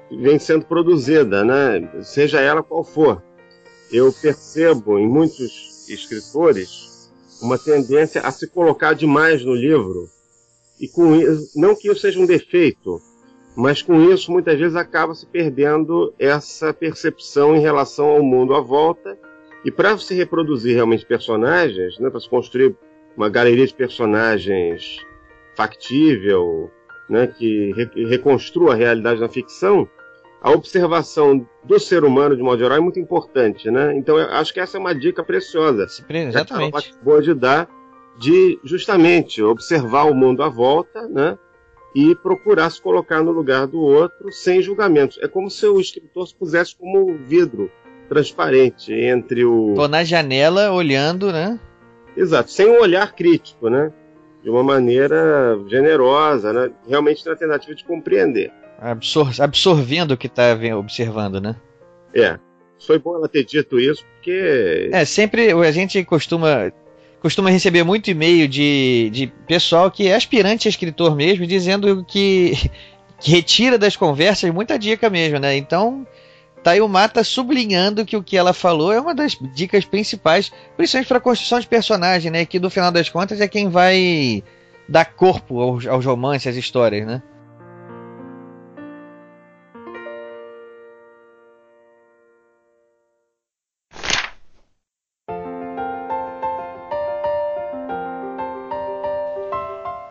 que vem sendo produzida, né? seja ela qual for. Eu percebo em muitos escritores uma tendência a se colocar demais no livro. E com isso, não que isso seja um defeito, mas com isso, muitas vezes acaba se perdendo essa percepção em relação ao mundo à volta. E para se reproduzir realmente personagens, né, para se construir uma galeria de personagens factível, né, que re reconstrua a realidade na ficção, a observação do ser humano de modo geral é muito importante, né? Então eu acho que essa é uma dica preciosa. Exatamente. Boa de dar de justamente observar o mundo à volta, né? E procurar se colocar no lugar do outro sem julgamentos. É como se o escritor se pusesse como um vidro transparente entre o. Tô na janela olhando, né? Exato, sem um olhar crítico, né? De uma maneira generosa, né? realmente na tentativa de compreender. Absor absorvendo o que está observando, né? É. Foi bom ela ter dito isso, porque. É, sempre a gente costuma costuma receber muito e-mail de, de pessoal que é aspirante a escritor mesmo, dizendo que, que retira das conversas muita dica mesmo, né? Então, tá aí o Mata sublinhando que o que ela falou é uma das dicas principais, principalmente para construção de personagem, né? Que no final das contas é quem vai dar corpo aos, aos romances, às histórias, né?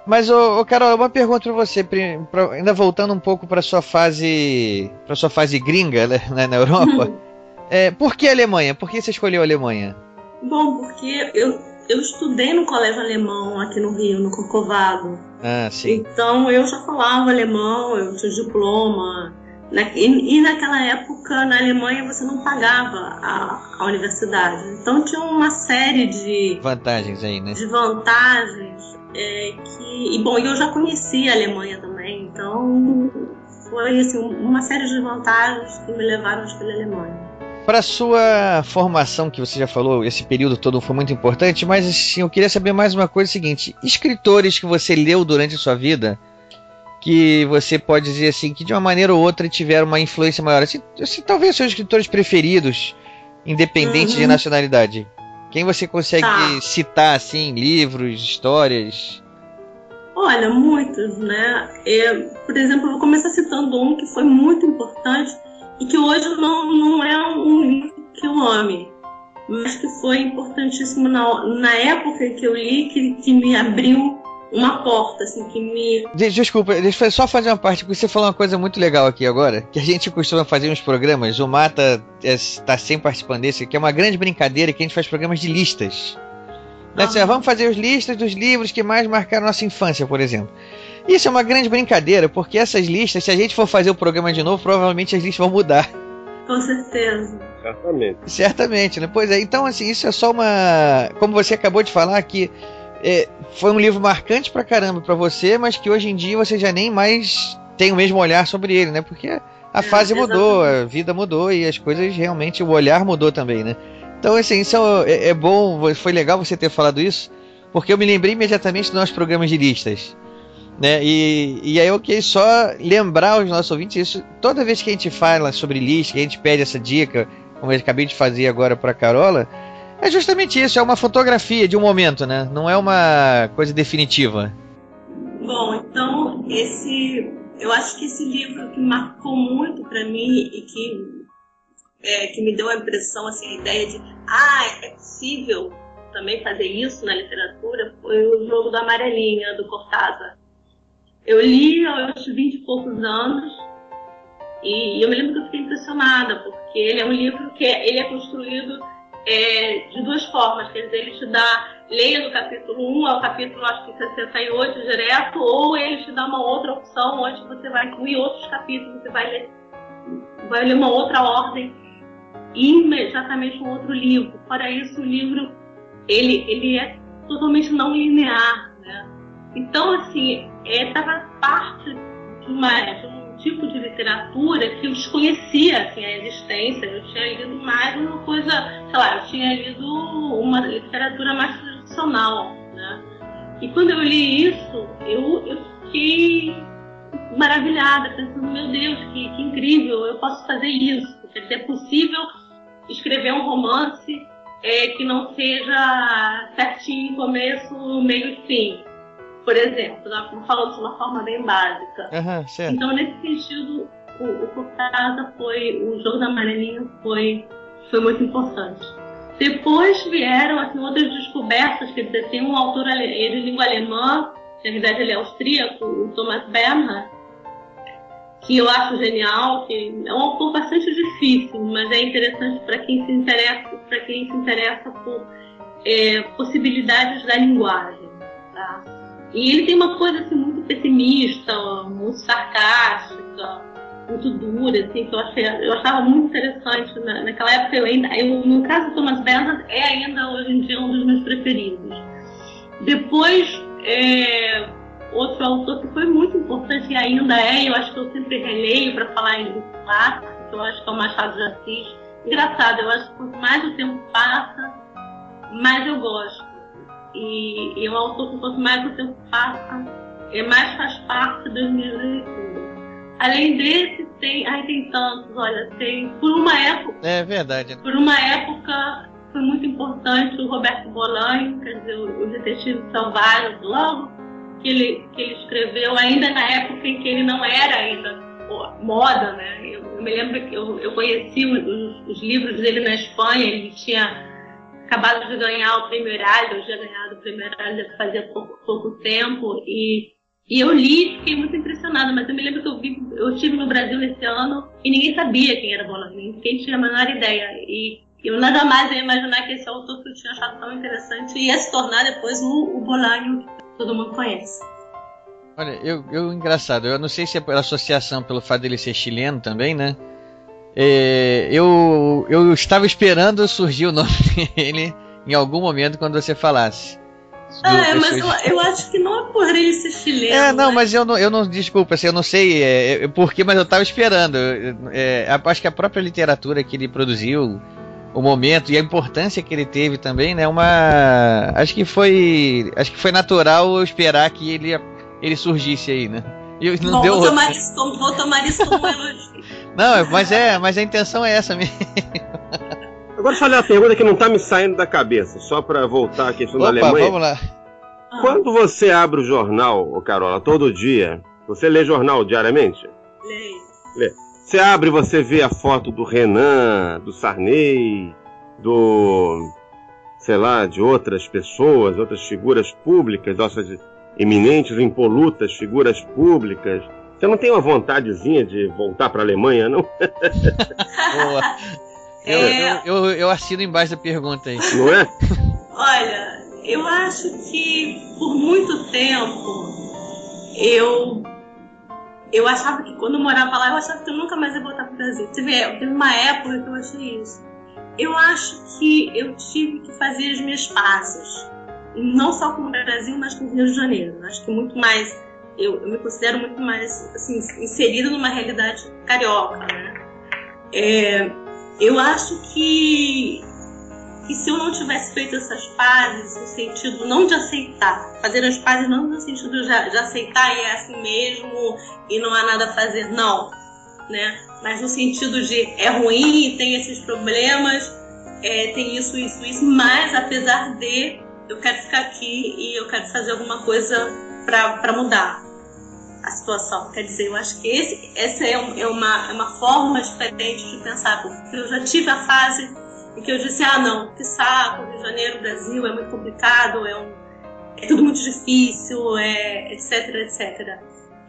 Mas, ô, Carol, uma pergunta para você, pra, ainda voltando um pouco para sua fase, para sua fase gringa né, na Europa. é, por que Alemanha? Por que você escolheu a Alemanha? Bom, porque eu, eu estudei no colégio alemão aqui no Rio, no Corcovado. Ah, sim. Então eu já falava alemão, eu tinha diploma. Né? E, e, naquela época, na Alemanha, você não pagava a, a universidade. Então tinha uma série de vantagens aí, né? De vantagens é, que, e bom, eu já conhecia a Alemanha também, então foi assim, uma série de vantagens que me levaram a escolher a Alemanha. Para sua formação, que você já falou, esse período todo foi muito importante, mas assim, eu queria saber mais uma coisa: é seguinte, escritores que você leu durante a sua vida, que você pode dizer assim, que de uma maneira ou outra tiveram uma influência maior, assim, assim talvez seus escritores preferidos, independente uhum. de nacionalidade. Quem você consegue tá. citar, assim, livros, histórias? Olha, muitos, né? É, por exemplo, eu vou começar citando um que foi muito importante e que hoje não, não é um livro que eu ame, mas que foi importantíssimo na, na época que eu li, que, que me abriu uma porta, assim, que me. Desculpa, deixa eu só fazer uma parte, porque você falou uma coisa muito legal aqui agora, que a gente costuma fazer uns programas, o Mata está é, sempre participando desse, que é uma grande brincadeira que a gente faz programas de listas. Né? Uhum. Vamos fazer as listas dos livros que mais marcaram nossa infância, por exemplo. Isso é uma grande brincadeira, porque essas listas, se a gente for fazer o programa de novo, provavelmente as listas vão mudar. Com certeza. Certamente. Certamente, né? Pois é, então assim, isso é só uma. Como você acabou de falar, que é, foi um livro marcante pra caramba pra você, mas que hoje em dia você já nem mais tem o mesmo olhar sobre ele, né? Porque a é, fase mudou, a vida mudou e as coisas realmente, o olhar mudou também, né? Então, assim, isso é, é bom, foi legal você ter falado isso, porque eu me lembrei imediatamente dos nossos programas de listas. Né? E, e aí eu queria só lembrar aos nossos ouvintes isso. Toda vez que a gente fala sobre lista, que a gente pede essa dica, como eu acabei de fazer agora para Carola, é justamente isso, é uma fotografia de um momento, né? Não é uma coisa definitiva. Bom, então esse, eu acho que esse livro que marcou muito para mim e que é, que me deu a impressão, assim, a ideia de, ah, é possível também fazer isso na literatura, foi o Jogo da Amarelinha do Cortázar. Eu li aos 20 e poucos anos e eu me lembro que eu fiquei impressionada, porque ele é um livro que é, ele é construído é, de duas formas, quer dizer, ele te dá, leia do capítulo 1 ao capítulo, acho que 68 direto, ou ele te dá uma outra opção onde você vai incluir outros capítulos, você vai ler, vai ler uma outra ordem imediatamente um outro livro. Fora isso, o livro, ele, ele é totalmente não linear, né? Então, assim, estava é, parte de, uma, de um tipo de literatura que eu desconhecia assim, a existência. Eu tinha lido mais uma coisa, sei lá, eu tinha lido uma literatura mais tradicional. Né? E quando eu li isso, eu, eu fiquei maravilhada, pensando, meu Deus, que, que incrível, eu posso fazer isso. Quer dizer, é possível escrever um romance é, que não seja certinho, começo, meio e fim por exemplo, né, falando de uma forma bem básica. Uhum, então, nesse sentido, o, o foi, o jogo da amarelinha foi, foi muito importante. Depois vieram assim, outras descobertas, quer dizer, tem um autor ele, de língua alemã, na verdade ele é austríaco, o Thomas Bernhard, que eu acho genial, que é um autor bastante difícil, mas é interessante para quem se interessa, para quem se interessa por é, possibilidades da linguagem. Tá? E ele tem uma coisa assim, muito pessimista, muito sarcástica, muito dura, assim, que eu, achei, eu achava muito interessante. Na, naquela época, eu ainda, eu, no caso do Thomas Bernhard, é ainda hoje em dia um dos meus preferidos. Depois, é, outro autor que foi muito importante e ainda é, eu acho que eu sempre releio para falar em clássico, eu acho que é o Machado de Assis. Engraçado, eu acho que quanto mais o tempo passa, mais eu gosto. E, e é um autor que quanto mais o tempo passa, é mais faz parte das minhas leituras. Além desse, tem. Ai, tem tantos, olha, tem. Por uma época. É verdade. Por uma época foi muito importante o Roberto Bolanho, quer dizer, o, o detetive Salvário, logo que ele, que ele escreveu, ainda na época em que ele não era ainda moda, né? Eu, eu me lembro que eu, eu conheci os, os livros dele na Espanha, ele tinha acabado de ganhar o prêmio Heraldo, eu tinha ganhado o prêmio Heraldo fazia pouco, pouco tempo, e, e eu li e fiquei muito impressionada, mas eu me lembro que eu, vi, eu estive no Brasil esse ano e ninguém sabia quem era Bolanho, ninguém tinha a menor ideia, e eu nada mais ia imaginar que esse autor que eu tinha achado tão interessante ia se tornar depois o, o Bolanho que todo mundo conhece. Olha, eu, eu engraçado, eu não sei se é pela associação pelo fato dele ser chileno também, né? É, eu, eu estava esperando surgir o nome dele em algum momento quando você falasse. Ah, é, mas eu, eu, acho que não é por ele ser chileno. É, não, mas, mas eu não, eu não desculpa, assim, eu não sei é, é, por que, mas eu estava esperando. É, acho que a própria literatura que ele produziu, o momento e a importância que ele teve também, né? Uma, acho que foi, acho que foi natural esperar que ele, ele surgisse aí, né? E não Bom, deu vou, tomar isso, vou tomar isso como elogio. Não, mas é, mas a intenção é essa mesmo. Agora fazer uma pergunta que não tá me saindo da cabeça, só para voltar à questão Opa, da Alemanha. Vamos lá. Quando você abre o jornal, Carola, todo dia, você lê jornal diariamente? Leio. Lê. Você abre e você vê a foto do Renan, do Sarney, do. sei lá, de outras pessoas, outras figuras públicas, nossas eminentes, impolutas figuras públicas. Você não tem uma vontadezinha de voltar para a Alemanha, não? Boa. Eu, é... eu, eu, eu, assino embaixo da pergunta aí. Não é? Olha, eu acho que por muito tempo eu eu achava que quando eu morava lá, eu achava que eu nunca mais ia voltar para o Brasil. Você vê, teve uma época que eu achei isso. Eu acho que eu tive que fazer as minhas pazes não só com o Brasil, mas com o Rio de Janeiro. Acho que muito mais, eu, eu me considero muito mais assim, inserida numa realidade carioca. Né? É, eu acho que, que se eu não tivesse feito essas pazes, no sentido não de aceitar, fazer as pazes não no sentido de, de aceitar e é assim mesmo e não há nada a fazer, não. Né? Mas no sentido de é ruim, tem esses problemas, é, tem isso, isso, isso, mas apesar de eu quero ficar aqui e eu quero fazer alguma coisa para mudar a situação. Quer dizer, eu acho que esse, essa é, um, é, uma, é uma forma diferente de pensar, porque eu já tive a fase em que eu disse, ah não, que saco, Rio de Janeiro, Brasil, é muito complicado, é, um, é tudo muito difícil, é, etc, etc.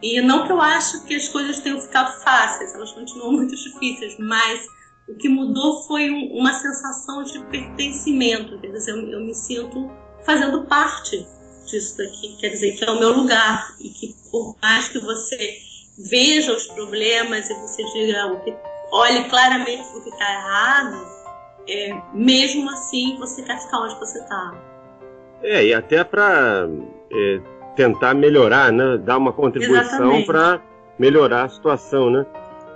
E não que eu acho que as coisas tenham ficado fáceis, elas continuam muito difíceis, mas o que mudou foi um, uma sensação de pertencimento, quer dizer, eu, eu me sinto fazendo parte disso daqui, quer dizer, que é o meu lugar e que por mais que você veja os problemas e você diga o que, olhe claramente o que está errado, é, mesmo assim você quer ficar onde você está. É, e até para é, tentar melhorar, né? Dar uma contribuição para melhorar a situação, né?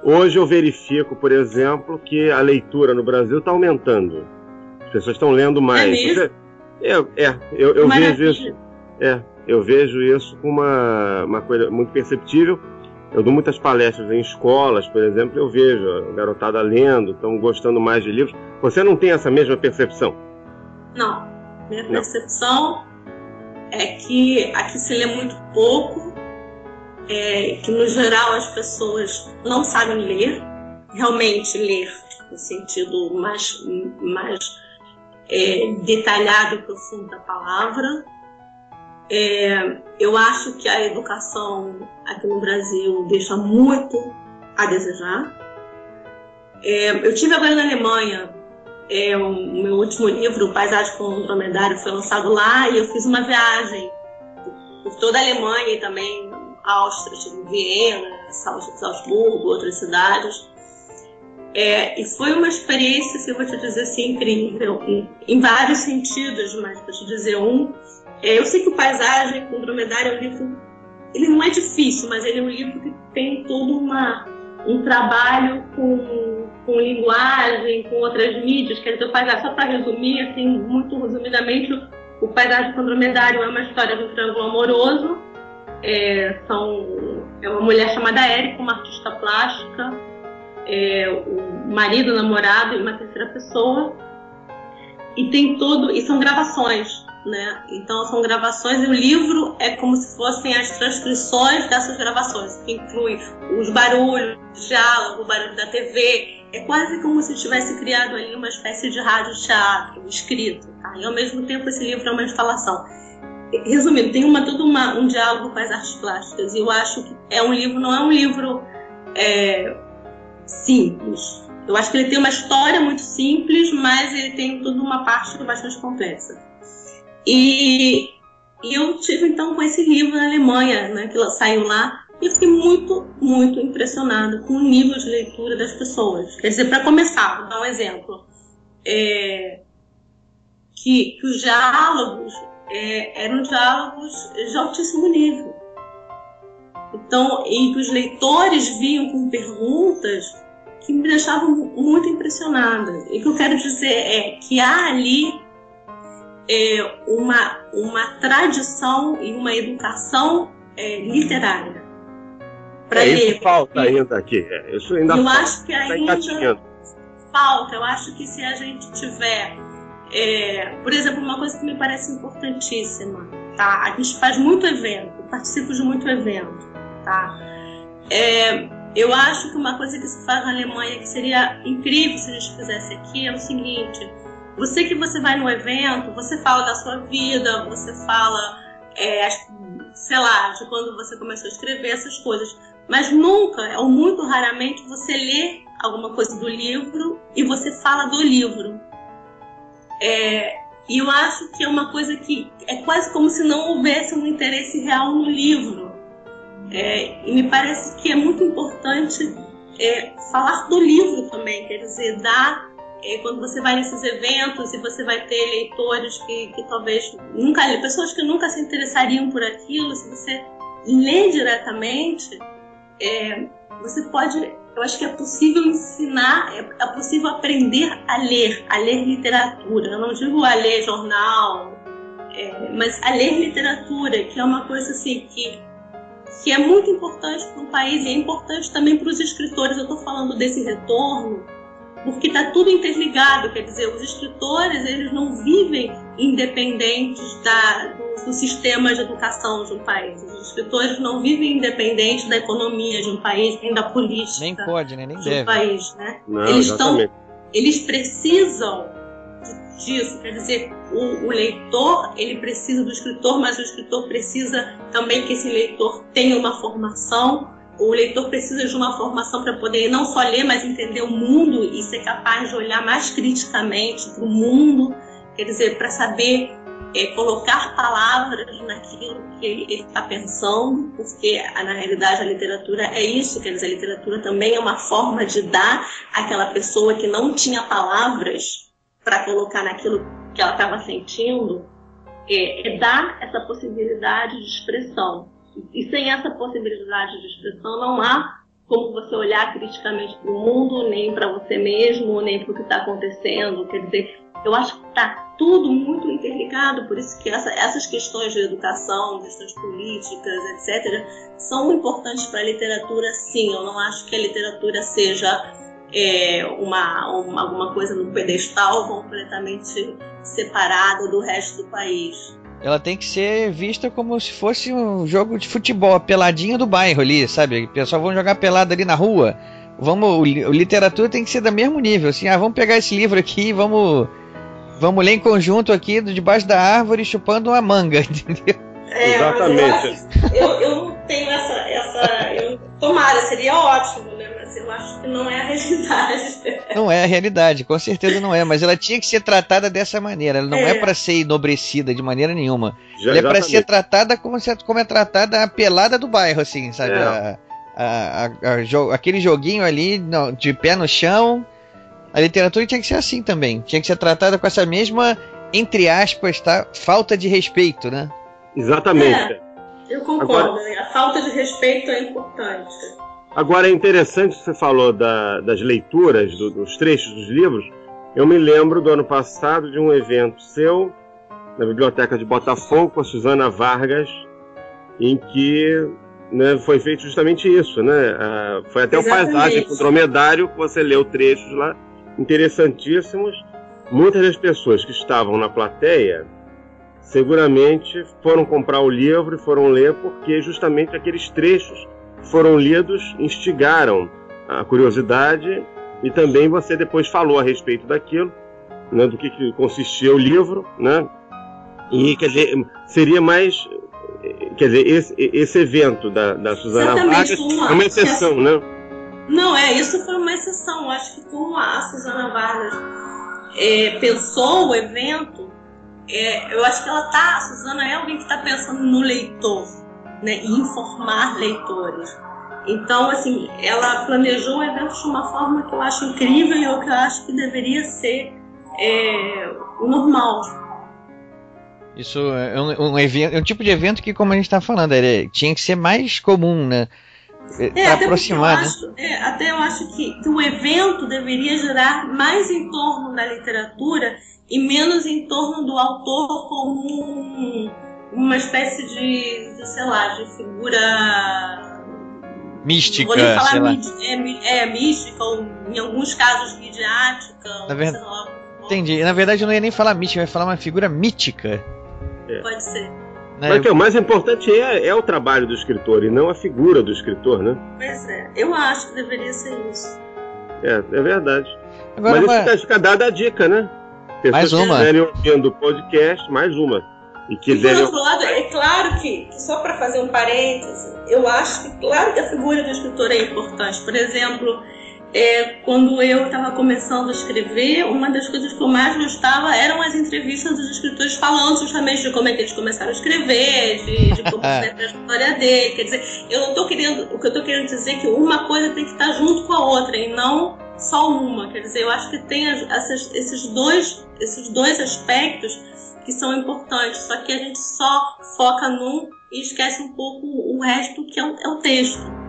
Hoje eu verifico, por exemplo, que a leitura no Brasil está aumentando. As pessoas estão lendo mais. É, é, é eu, eu vejo isso. É, eu vejo isso com uma, uma coisa muito perceptível. Eu dou muitas palestras em escolas, por exemplo, eu vejo a garotada lendo, estão gostando mais de livros. Você não tem essa mesma percepção? Não. Minha não. percepção é que aqui se lê muito pouco, é, que no geral as pessoas não sabem ler, realmente ler no sentido mais, mais é, detalhado e profundo da palavra. É, eu acho que a educação aqui no Brasil deixa muito a desejar. É, eu tive agora na Alemanha, é, o meu último livro, Paisagem com o Dromedário, foi lançado lá e eu fiz uma viagem por toda a Alemanha e também Áustria, tive Viena, Salzburgo, outras cidades. É, e foi uma experiência, eu vou te dizer assim, incrível, em, em vários sentidos, mas para te dizer um, é, eu sei que o Paisagem com Dromedário é um livro, ele não é difícil, mas ele é um livro que tem todo uma, um trabalho com, com linguagem, com outras mídias, quer dizer, o Paisagem, só para resumir, assim, muito resumidamente, o Paisagem com Dromedário é uma história de um triângulo amoroso, é, são, é uma mulher chamada Érica, uma artista plástica, é, o marido, o namorado e uma terceira pessoa. E tem todo. E são gravações, né? Então são gravações e o livro é como se fossem as transcrições dessas gravações, que inclui os barulhos, o diálogo, o barulho da TV. É quase como se tivesse criado ali uma espécie de rádio-teatro escrito, tá? E ao mesmo tempo esse livro é uma instalação. Resumindo, tem uma, todo uma, um diálogo com as artes plásticas. E eu acho que é um livro, não é um livro é, simples. Eu acho que ele tem uma história muito simples, mas ele tem toda uma parte bastante complexa. E, e eu tive então com esse livro na Alemanha, né, que saiu lá, e eu fiquei muito, muito impressionada com o nível de leitura das pessoas. Quer dizer, para começar, vou dar um exemplo. É, que, que, os diálogos é, eram diálogos de altíssimo nível. Então, e que os leitores vinham com perguntas que me deixavam muito impressionada. E o que eu quero dizer é que há ali é, uma, uma tradição e uma educação é, literária. Para é, ler. Isso falta ainda aqui. É, isso ainda eu falta, acho que tá ainda falta. Eu acho que se a gente tiver, é, por exemplo, uma coisa que me parece importantíssima, tá? A gente faz muito evento, participo de muito evento, tá? É, eu acho que uma coisa que se faz na Alemanha que seria incrível se a gente fizesse aqui é o seguinte: você que você vai no evento, você fala da sua vida, você fala, é, sei lá, de quando você começou a escrever essas coisas, mas nunca, ou muito raramente, você lê alguma coisa do livro e você fala do livro. É, e eu acho que é uma coisa que é quase como se não houvesse um interesse real no livro. É, e me parece que é muito importante é, falar do livro também, quer dizer, dar é, quando você vai nesses eventos e você vai ter leitores que, que talvez nunca, pessoas que nunca se interessariam por aquilo, se você lê diretamente, é, você pode, eu acho que é possível ensinar, é, é possível aprender a ler, a ler literatura. Eu não digo a ler jornal, é, mas a ler literatura, que é uma coisa assim que que é muito importante para o país e é importante também para os escritores. Eu estou falando desse retorno porque está tudo interligado, quer dizer, os escritores eles não vivem independentes da, do, do, sistema de educação de um país. Os escritores não vivem independentes da economia de um país, nem da política. Nem pode, né? nem de deve. Um país, né? Não, eles exatamente. estão, eles precisam disso, quer dizer, o, o, leitor ele precisa do escritor, mas o escritor precisa também que esse leitor tenha uma formação. O leitor precisa de uma formação para poder não só ler, mas entender o mundo e ser capaz de olhar mais criticamente para o mundo, quer dizer, para saber é, colocar palavras naquilo que ele está pensando, porque na realidade a literatura é isso, quer dizer, a literatura também é uma forma de dar àquela pessoa que não tinha palavras para colocar naquilo que ela estava sentindo, é, é dar essa possibilidade de expressão. E sem essa possibilidade de expressão, não há como você olhar criticamente para o mundo, nem para você mesmo, nem para o que está acontecendo. Quer dizer, eu acho que está tudo muito interligado, por isso que essa, essas questões de educação, questões políticas, etc., são importantes para a literatura, sim. Eu não acho que a literatura seja é, uma, uma, alguma coisa no pedestal completamente separada do resto do país ela tem que ser vista como se fosse um jogo de futebol, a peladinha do bairro ali, sabe? O pessoal vão jogar pelada ali na rua. Vamos, literatura tem que ser do mesmo nível, assim, ah, vamos pegar esse livro aqui e vamos vamos ler em conjunto aqui debaixo da árvore chupando uma manga, entendeu? É, Exatamente. Eu, eu, não tenho essa. essa eu, tomara, seria ótimo? Mas eu acho que não é a realidade. Não é a realidade, com certeza não é, mas ela tinha que ser tratada dessa maneira. Ela não é, é para ser enobrecida de maneira nenhuma. Já, ela é para ser tratada como, se, como é tratada a pelada do bairro, assim, sabe? É. A, a, a, aquele joguinho ali de pé no chão. A literatura tinha que ser assim também. Tinha que ser tratada com essa mesma, entre aspas, tá? Falta de respeito, né? Exatamente. É, eu concordo. Agora, né? a falta de respeito é importante. Agora é interessante que você falou da, das leituras, do, dos trechos dos livros. Eu me lembro do ano passado de um evento seu na biblioteca de Botafogo com a Suzana Vargas, em que né, foi feito justamente isso, né? Ah, foi até Exatamente. o paisagem com o dromedário que você leu trechos lá, interessantíssimos. Muitas das pessoas que estavam na plateia seguramente foram comprar o livro e foram ler porque justamente aqueles trechos foram lidos instigaram a curiosidade e também você depois falou a respeito daquilo, né, do que, que consistia o livro, né? E quer dizer, seria mais quer dizer, esse, esse evento da, da Suzana Vargas é uma exceção, né? Não, é, isso foi uma exceção. Acho que como a Suzana Vargas é, pensou o evento, é, eu acho que ela tá, a Suzana é alguém que está pensando no leitor, né, e informar leitores. Então, assim, ela planejou o evento de uma forma que eu acho incrível e o que eu acho que deveria ser é, o normal. Isso é um, um, evento, é um tipo de evento que, como a gente está falando, ele tinha que ser mais comum, né? É, para aproximar, né? Acho, é, até eu acho que, que o evento deveria gerar mais em torno da literatura e menos em torno do autor como um, uma espécie de, de, sei lá, de figura mística, vou nem falar é, é, mística ou em alguns casos midiática, Na verdade, lá, entendi. Na verdade, eu não ia nem falar mística, eu ia falar uma figura mítica. É. Pode ser. Né? Mas que o mais importante é, é o trabalho do escritor e não a figura do escritor, né? Pois é, eu acho que deveria ser isso. É, é verdade. Agora, Mas isso fica dada a dica, né? Pessoas mais uma. que estiverem ouvindo o podcast, mais uma. E, quiserem... e por outro lado, é claro que, que só para fazer um parêntese, eu acho que, claro que a figura do escritor é importante. Por exemplo, é, quando eu estava começando a escrever, uma das coisas que eu mais gostava eram as entrevistas dos escritores falando justamente de como é que eles começaram a escrever, de, de como é a história dele. Quer dizer, eu não estou querendo, o que eu estou querendo dizer é que uma coisa tem que estar junto com a outra e não só uma. Quer dizer, eu acho que tem essas, esses, dois, esses dois aspectos que são importantes, só que a gente só foca num e esquece um pouco o resto que é o, é o texto.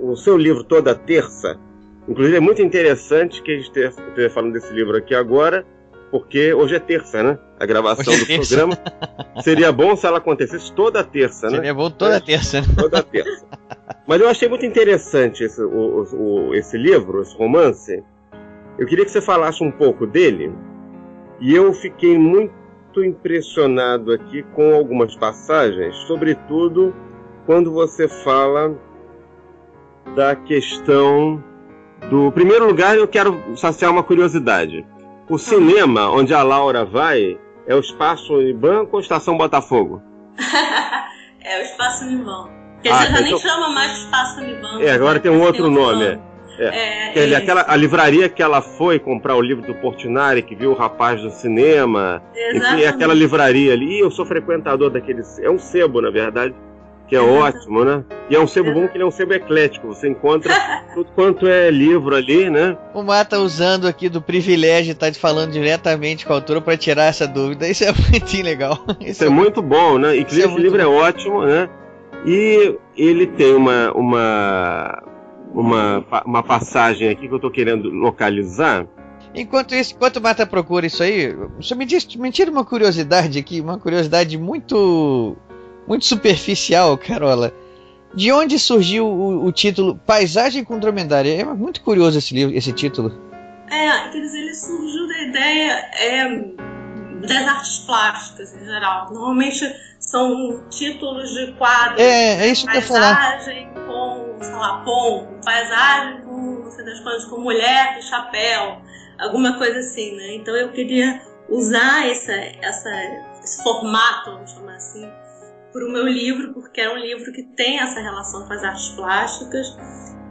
O seu livro Toda Terça, inclusive é muito interessante que a gente esteja falando desse livro aqui agora, porque hoje é terça, né? A gravação é do terça. programa. Seria bom se ela acontecesse toda terça, né? Seria bom toda é, terça. Toda terça. Mas eu achei muito interessante esse, o, o, esse livro, esse romance. Eu queria que você falasse um pouco dele. E eu fiquei muito impressionado aqui com algumas passagens, sobretudo quando você fala da questão do. primeiro lugar, eu quero saciar uma curiosidade. O cinema onde a Laura vai é o Espaço Unibanco ou Estação Botafogo? é o Espaço Unibanco. Quer dizer, ah, já então... nem chama mais Espaço Unibanco. É, agora tem um outro nome. nome. É. É, é aquela, a livraria que ela foi comprar o livro do Portinari, que viu o rapaz do cinema. Exatamente. Enfim, é aquela livraria ali. E eu sou frequentador daquele. É um sebo, na verdade que é ótimo, né? E é um sebo bom que ele é um sebo eclético. Você encontra tudo quanto é livro ali, né? O Mata tá usando aqui do privilégio de estar tá falando diretamente com a autora para tirar essa dúvida. Isso é muito legal. Isso, Isso é, muito bom, né? E esse é livro bom. é ótimo, né? E ele tem uma, uma, uma, uma passagem aqui que eu estou querendo localizar. Enquanto isso, enquanto o Mata procura isso aí, só me, diz, me tira uma curiosidade aqui, uma curiosidade muito muito superficial, Carola. De onde surgiu o, o título Paisagem com Dromedária? É muito curioso esse, livro, esse título. É, quer dizer, ele surgiu da ideia é, das artes plásticas em geral. Normalmente são títulos de quadros. É, é isso que eu. Paisagem com, sei lá, pombo, paisagem com, não sei das coisas, com mulher e chapéu, alguma coisa assim, né? Então eu queria usar essa, essa, esse formato, vamos chamar assim, para o meu livro, porque é um livro que tem essa relação com as artes plásticas.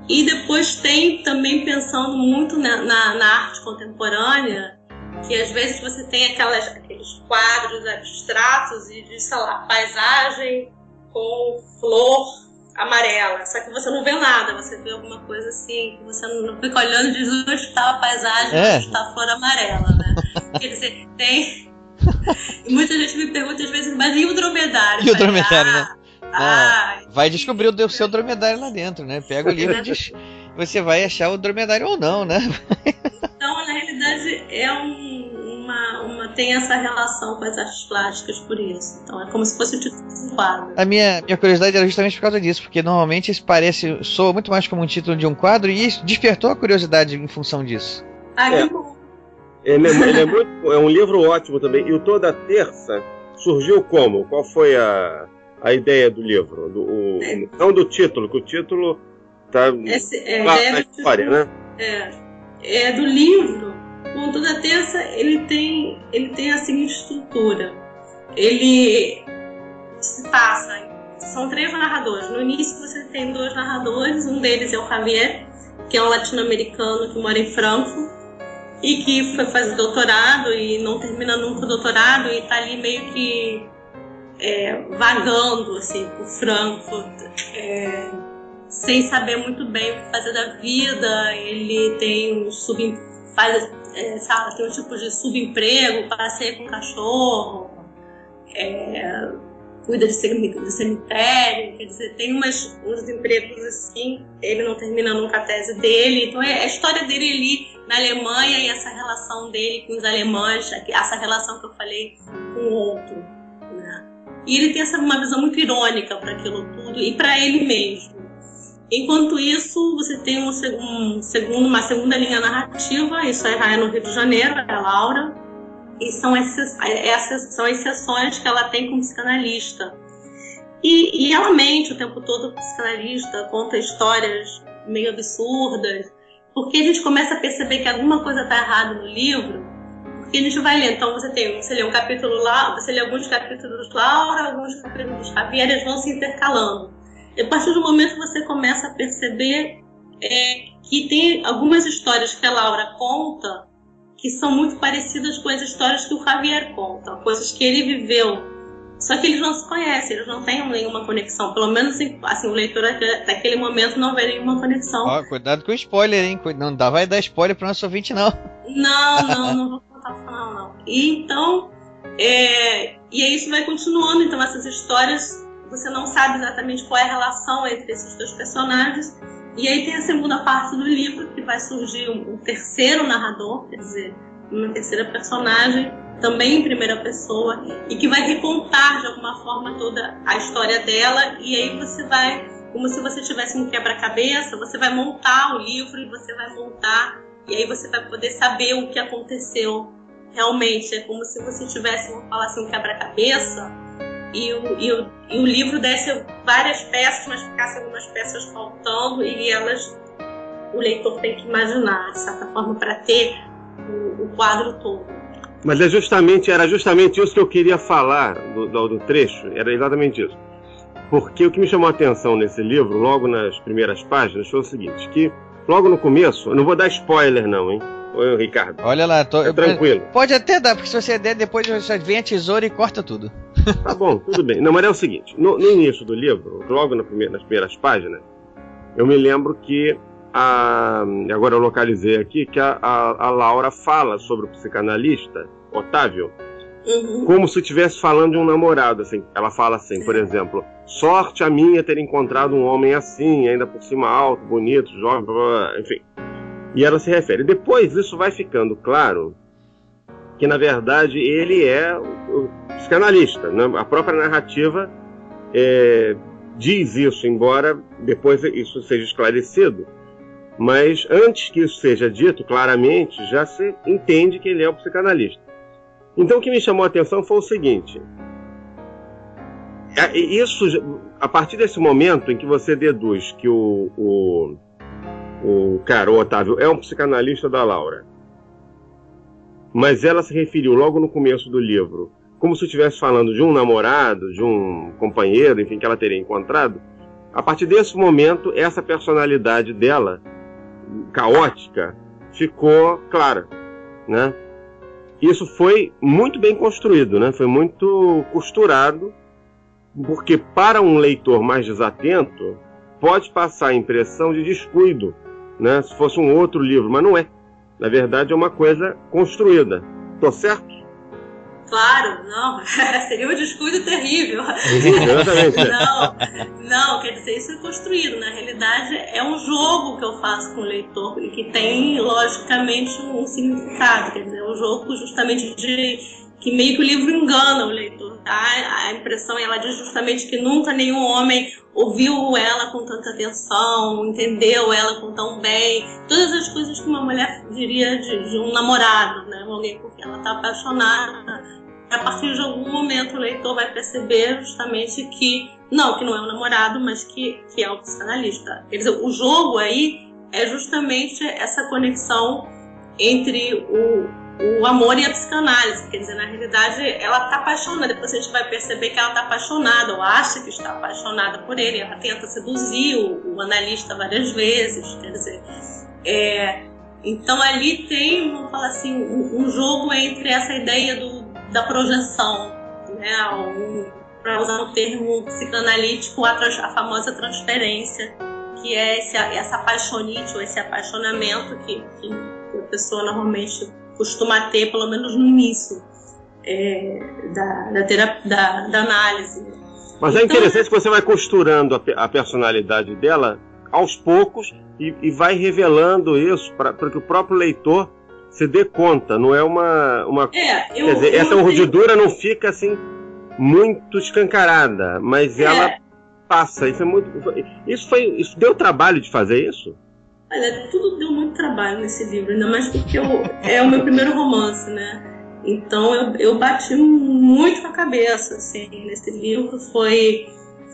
E depois tem também pensando muito na, na, na arte contemporânea, que às vezes você tem aquelas, aqueles quadros abstratos e de, sei lá, paisagem com flor amarela, só que você não vê nada, você vê alguma coisa assim, que você não fica olhando e diz onde está a paisagem, é. onde está a flor amarela, né? Quer dizer, tem, muita gente me pergunta às vezes, mas e o dromedário? E o dromedário, né? Ah, vai descobrir o seu dromedário lá dentro, né? Pega o livro e diz, você vai achar o dromedário ou não, né? Então, na realidade, é um, uma, uma, tem essa relação com as artes plásticas por isso. Então, é como se fosse o título de um quadro. A minha, minha curiosidade era justamente por causa disso, porque normalmente isso parece, soa muito mais como um título de um quadro e isso despertou a curiosidade em função disso. Ah, é. que bom. Ele é, ele é, muito, é um livro ótimo também. E o Toda Terça surgiu como? Qual foi a, a ideia do livro? Do, o, é. Não do título, que o título está é, lá é na história, título, né? É, é do livro. O Toda Terça ele tem, ele tem a seguinte estrutura. Ele se passa. São três narradores. No início você tem dois narradores. Um deles é o Javier, que é um latino-americano que mora em Frankfurt e que foi fazer doutorado e não termina nunca o doutorado e tá ali meio que é, vagando assim por Frankfurt, é, sem saber muito bem o que fazer da vida. Ele tem um sub faz é, sabe, tem um tipo de subemprego, passeia com cachorro, é, cuida de cemitério, quer dizer, tem umas, uns empregos assim, ele não termina nunca a tese dele, então é a história dele ali na Alemanha e essa relação dele com os alemães, essa relação que eu falei com o outro. Né? E ele tem essa, uma visão muito irônica para aquilo tudo e para ele mesmo. Enquanto isso, você tem um, um segundo, uma segunda linha narrativa, isso é no Rio de Janeiro, é a Laura, e são essas, essas são as sessões que ela tem como psicanalista. E, e ela mente o tempo todo com psicanalista, conta histórias meio absurdas, porque a gente começa a perceber que alguma coisa está errada no livro, porque a gente vai ler. Então você tem, você lê um capítulo lá, você lê alguns capítulos Laura, alguns capítulos Javier, eles vão se intercalando. E a partir do momento que você começa a perceber é, que tem algumas histórias que a Laura conta que são muito parecidas com as histórias que o Javier conta, coisas que ele viveu. Só que eles não se conhecem, eles não têm nenhuma conexão. Pelo menos assim, o leitor daquele momento não vê nenhuma conexão. Ó, cuidado com o spoiler, hein? Não dá, vai dar spoiler para nosso ouvinte, não. Não, não, não vou contar pro final, não. E então, é, e aí isso vai continuando. Então, essas histórias, você não sabe exatamente qual é a relação entre esses dois personagens. E aí tem a segunda parte do livro, que vai surgir um, um terceiro narrador, quer dizer, uma terceira personagem, também em primeira pessoa, e que vai recontar de alguma forma toda a história dela. E aí você vai, como se você tivesse um quebra-cabeça, você vai montar o livro e você vai montar, e aí você vai poder saber o que aconteceu realmente. É como se você tivesse, vamos falar assim, um quebra-cabeça e o, e, o, e o livro desse várias peças, mas ficassem algumas peças faltando e elas o leitor tem que imaginar, de certa forma, para ter o, o, quadro todo. Mas é justamente, era justamente isso que eu queria falar do, do, do trecho, era exatamente isso. Porque o que me chamou a atenção nesse livro, logo nas primeiras páginas, foi o seguinte, que logo no começo, eu não vou dar spoiler não, hein? Oi, Ricardo. Olha lá, tô, é tranquilo. Pode até dar, porque se você der, depois você vem a tesoura e corta tudo. Tá bom, tudo bem. Não, mas é o seguinte: no, no início do livro, logo na primeira, nas primeiras páginas, eu me lembro que a. Agora eu localizei aqui que a, a, a Laura fala sobre o psicanalista, Otávio, uhum. como se estivesse falando de um namorado. Assim. Ela fala assim, por exemplo: sorte a minha ter encontrado um homem assim, ainda por cima alto, bonito, jovem, blá, blá, enfim. E ela se refere. Depois isso vai ficando claro que na verdade ele é o psicanalista. Né? A própria narrativa é, diz isso, embora depois isso seja esclarecido. Mas antes que isso seja dito claramente, já se entende que ele é o psicanalista. Então o que me chamou a atenção foi o seguinte: é, isso, a partir desse momento em que você deduz que o, o o cara, o Otávio, é um psicanalista da Laura. Mas ela se referiu logo no começo do livro, como se estivesse falando de um namorado, de um companheiro, enfim, que ela teria encontrado. A partir desse momento, essa personalidade dela, caótica, ficou clara, né? Isso foi muito bem construído, né? Foi muito costurado, porque para um leitor mais desatento, pode passar a impressão de descuido né? Se fosse um outro livro, mas não é. Na verdade, é uma coisa construída. Tô certo? Claro, não. Seria um descuido terrível. Exatamente. não, não, quer dizer, isso é construído. Na realidade, é um jogo que eu faço com o leitor e que tem, logicamente, um significado. Quer dizer, é um jogo justamente de que meio que o livro engana o leitor. Tá? A impressão ela diz justamente que nunca nenhum homem ouviu ela com tanta atenção, entendeu ela com tão bem, todas as coisas que uma mulher diria de, de um namorado, né? Alguém por quem ela está apaixonada. A partir de algum momento o leitor vai perceber justamente que não, que não é um namorado, mas que, que é um psicanalista. Quer dizer, o jogo aí é justamente essa conexão entre o, o amor e a psicanálise. Quer dizer, na realidade, ela está apaixonada. Depois a gente vai perceber que ela está apaixonada, ou acha que está apaixonada por ele. Ela tenta seduzir o, o analista várias vezes. Quer dizer, é, então ali tem, vamos falar assim, um, um jogo entre essa ideia do, da projeção, né? Um, para usar o termo psicanalítico, a, trans, a famosa transferência, que é esse, essa apaixonite ou esse apaixonamento que, que a pessoa normalmente costuma ter, pelo menos no início é, da, da, terapia, da, da, análise. Mas é então, interessante que você vai costurando a, a personalidade dela aos poucos e, e vai revelando isso para que o próprio leitor se dê conta. Não é uma. uma é, eu, quer dizer, essa urdidura não fica assim muito escancarada, mas é. ela passa. Isso é muito. Isso foi. Isso deu trabalho de fazer isso? Olha, tudo deu muito trabalho nesse livro, ainda mais porque eu, é o meu primeiro romance, né? Então eu, eu bati muito a cabeça, assim, nesse livro. Foi,